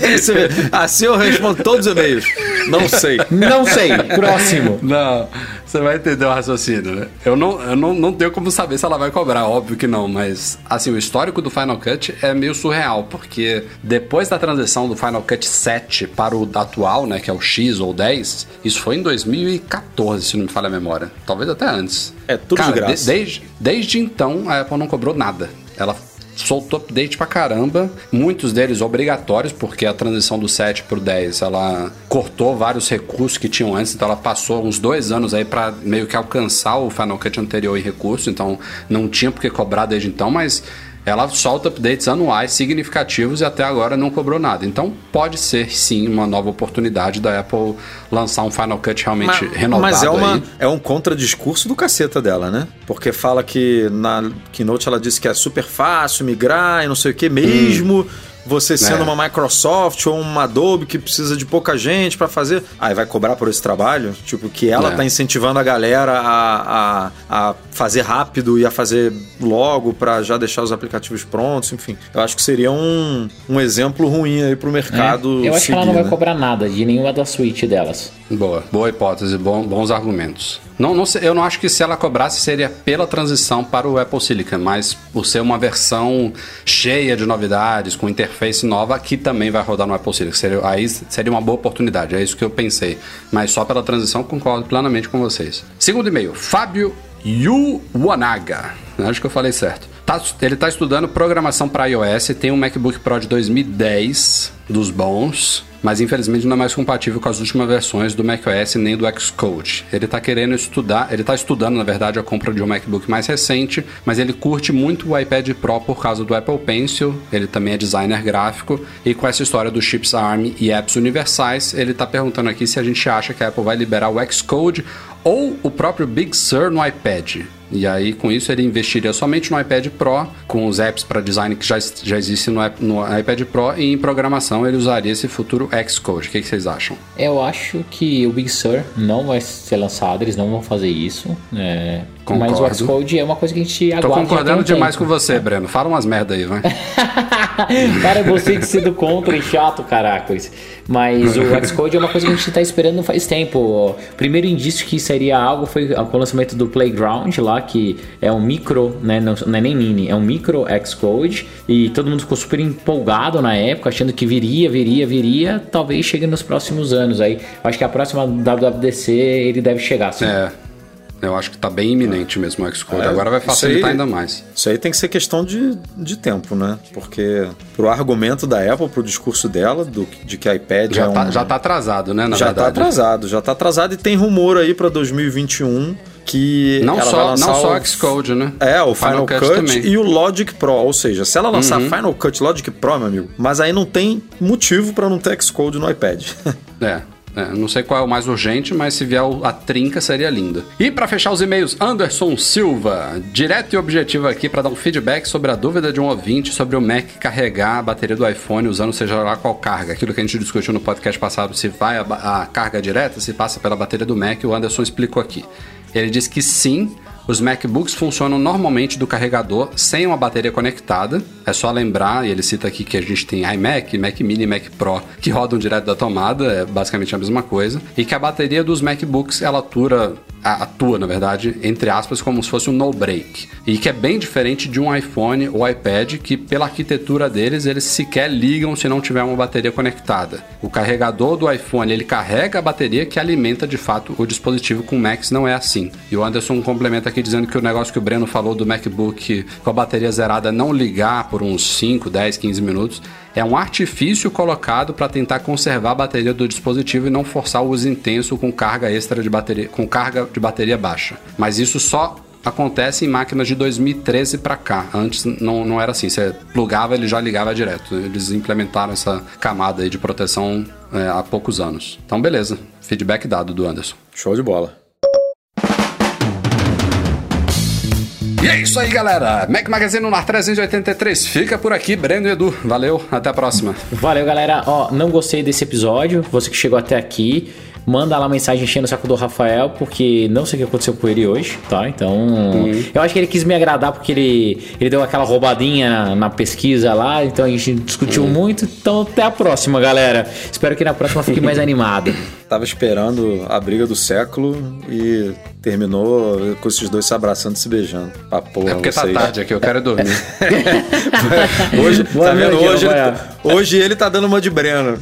Speaker 3: esse, assim eu respondo todos os e-mails. Não sei.
Speaker 2: Não sei. Próximo.
Speaker 1: Não. Você vai entender o raciocínio, né? Eu não, eu não, não tenho como saber se ela vai cobrar, óbvio que não, mas assim, o histórico do Final Cut é meio surreal, porque depois da transição do Final Cut 7 para o atual, né, que é o X ou 10, isso foi em 2014, se não me falha a memória. Talvez até antes.
Speaker 3: É tudo Cara, de graça.
Speaker 1: De, desde, desde então, a Apple não cobrou nada. Ela soltou update pra caramba, muitos deles obrigatórios, porque a transição do 7 pro 10 ela cortou vários recursos que tinham antes, então ela passou uns dois anos aí para meio que alcançar o Final Cut anterior em recurso, então não tinha por que cobrar desde então, mas ela solta updates anuais significativos e até agora não cobrou nada. Então pode ser sim uma nova oportunidade da Apple lançar um Final Cut realmente
Speaker 3: mas,
Speaker 1: renovado.
Speaker 3: Mas é, uma,
Speaker 1: aí.
Speaker 3: é um contradiscurso do caceta dela, né? Porque fala que na Keynote ela disse que é super fácil migrar e não sei o que, mesmo. Hum você sendo é. uma Microsoft ou uma Adobe que precisa de pouca gente para fazer, aí vai cobrar por esse trabalho? Tipo, que ela é. tá incentivando a galera a, a, a fazer rápido e a fazer logo para já deixar os aplicativos prontos, enfim. Eu acho que seria um, um exemplo ruim aí pro mercado.
Speaker 2: É. Eu acho
Speaker 3: seguir,
Speaker 2: que ela não vai
Speaker 3: né?
Speaker 2: cobrar nada de nenhuma da suíte delas.
Speaker 1: Boa, boa hipótese, bom, bons argumentos. Não, não, eu não acho que se ela cobrasse seria pela transição para o Apple Silicon, mas por ser uma versão cheia de novidades, com interface nova, que também vai rodar no Apple Silicon. Seria, aí seria uma boa oportunidade, é isso que eu pensei. Mas só pela transição concordo plenamente com vocês. Segundo e-mail, Fábio Yuwanaga. Acho que eu falei certo. Tá, ele está estudando programação para iOS, tem um MacBook Pro de 2010, dos bons, mas infelizmente não é mais compatível com as últimas versões do macOS nem do Xcode. Ele está querendo estudar, ele está estudando, na verdade, a compra de um MacBook mais recente, mas ele curte muito o iPad Pro por causa do Apple Pencil, ele também é designer gráfico, e com essa história dos chips ARM e apps universais, ele está perguntando aqui se a gente acha que a Apple vai liberar o Xcode ou o próprio Big Sur no iPad. E aí, com isso, ele investiria somente no iPad Pro, com os apps para design que já, já existem no, no, iPad Pro, e em programação ele usaria esse futuro Xcode. O que, que, vocês acham?
Speaker 2: Eu acho que o Big Sur não vai ser lançado, eles não vão fazer isso. É... Mas o Xcode é uma coisa que a gente aguarda.
Speaker 1: Tô concordando demais
Speaker 2: tempo.
Speaker 1: com você, Breno. Fala umas merda aí, vai.
Speaker 2: Cara, você de ser do contra e chato, caracas. Mas o Xcode é uma coisa que a gente tá esperando faz tempo. O primeiro indício que seria algo foi o lançamento do Playground lá, que é um micro, né? Não, não é nem mini, é um micro Xcode. E todo mundo ficou super empolgado na época, achando que viria, viria, viria. Talvez chegue nos próximos anos. Aí acho que a próxima WWDC ele deve chegar. Assim.
Speaker 1: É. Eu acho que tá bem iminente mesmo o Xcode. É, Agora vai facilitar
Speaker 3: aí,
Speaker 1: ainda mais.
Speaker 3: Isso aí tem que ser questão de, de tempo, né? Porque pro argumento da Apple, pro discurso dela, do, de que iPad
Speaker 1: já
Speaker 3: é um...
Speaker 1: Tá, já tá atrasado, né?
Speaker 3: já
Speaker 1: verdade.
Speaker 3: tá atrasado, já tá atrasado. E tem rumor aí pra 2021 que
Speaker 1: não só não
Speaker 3: o,
Speaker 1: só Xcode, né?
Speaker 3: É, o Final, Final Cut, Cut e o Logic Pro. Ou seja, se ela lançar uhum. Final Cut Logic Pro, meu amigo, mas aí não tem motivo para não ter Xcode no iPad.
Speaker 1: é. É, não sei qual é o mais urgente, mas se vier a trinca seria linda. E para fechar os e-mails, Anderson Silva, direto e objetivo aqui para dar um feedback sobre a dúvida de um ouvinte sobre o Mac carregar a bateria do iPhone usando seja lá qual carga. Aquilo que a gente discutiu no podcast passado, se vai a, a carga direta, se passa pela bateria do Mac, o Anderson explicou aqui. Ele disse que sim, os MacBooks funcionam normalmente do carregador sem uma bateria conectada. É só lembrar, e ele cita aqui que a gente tem iMac, Mac Mini Mac Pro que rodam direto da tomada, é basicamente a mesma coisa. E que a bateria dos MacBooks ela atua, atua na verdade, entre aspas, como se fosse um no-break. E que é bem diferente de um iPhone ou iPad, que pela arquitetura deles, eles sequer ligam se não tiver uma bateria conectada. O carregador do iPhone ele carrega a bateria que alimenta de fato o dispositivo com Macs não é assim. E o Anderson complementa aqui dizendo que o negócio que o Breno falou do MacBook com a bateria zerada não ligar por uns 5, 10, 15 minutos é um artifício colocado para tentar conservar a bateria do dispositivo e não forçar o uso intenso com carga extra de bateria, com carga de bateria baixa. Mas isso só acontece em máquinas de 2013 para cá. Antes não, não era assim. Você plugava, ele já ligava direto. Eles implementaram essa camada aí de proteção é, há poucos anos. Então, beleza. Feedback dado do Anderson.
Speaker 3: Show de bola.
Speaker 1: E é isso aí, galera. Mac Magazine no ar 383 fica por aqui, Breno e Edu. Valeu, até a próxima.
Speaker 2: Valeu, galera. Ó, não gostei desse episódio. Você que chegou até aqui, manda lá mensagem enchendo o saco do Rafael, porque não sei o que aconteceu com ele hoje, tá? Então, uhum. eu acho que ele quis me agradar porque ele, ele deu aquela roubadinha na pesquisa lá, então a gente discutiu uhum. muito. Então, até a próxima, galera. Espero que na próxima fique mais animado.
Speaker 3: Tava esperando a briga do século e terminou com esses dois se abraçando e se beijando. Ah, porra,
Speaker 1: é porque tá tarde aqui, eu quero dormir.
Speaker 3: hoje, tá vendo? Hoje ele, tá, hoje ele tá dando uma de Breno,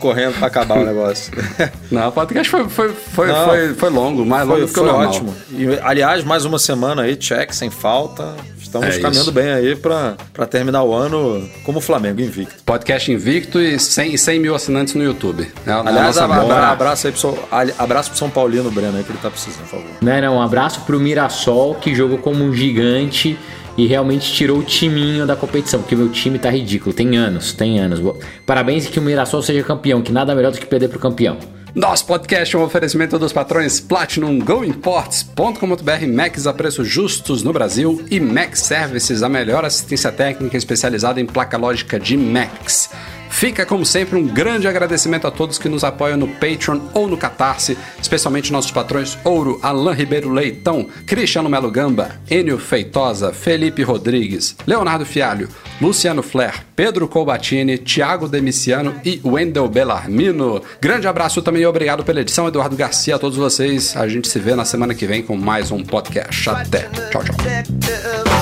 Speaker 3: correndo pra acabar o negócio.
Speaker 1: Não, o podcast foi, foi, foi, Não, foi, foi longo, mais longo foi, que o normal. ótimo.
Speaker 3: E, aliás, mais uma semana aí, check, sem falta. Estamos é caminhando isso. bem aí para terminar o ano como Flamengo, invicto.
Speaker 1: Podcast invicto e 100, 100 mil assinantes no YouTube.
Speaker 3: É Aliás, abraço aí pro, abraço pro São Paulino Breno aí que ele tá precisando, por favor.
Speaker 2: Não, não, um abraço pro Mirassol que jogou como um gigante e realmente tirou o timinho da competição, porque meu time tá ridículo. Tem anos, tem anos. Parabéns e que o Mirassol seja campeão, que nada melhor do que perder pro campeão.
Speaker 1: Nosso podcast é um oferecimento dos patrões Platinum GoImports.com.br Max a preços justos no Brasil e Max Services, a melhor assistência técnica especializada em placa lógica de Max. Fica, como sempre, um grande agradecimento a todos que nos apoiam no Patreon ou no Catarse, especialmente nossos patrões Ouro, Alain Ribeiro Leitão, Cristiano Melo Gamba, Enio Feitosa, Felipe Rodrigues, Leonardo Fialho, Luciano Flair, Pedro Colbatini, Thiago Demiciano e Wendel Bellarmino. Grande abraço também e obrigado pela edição, Eduardo Garcia, a todos vocês. A gente se vê na semana que vem com mais um podcast. Até. Tchau, tchau.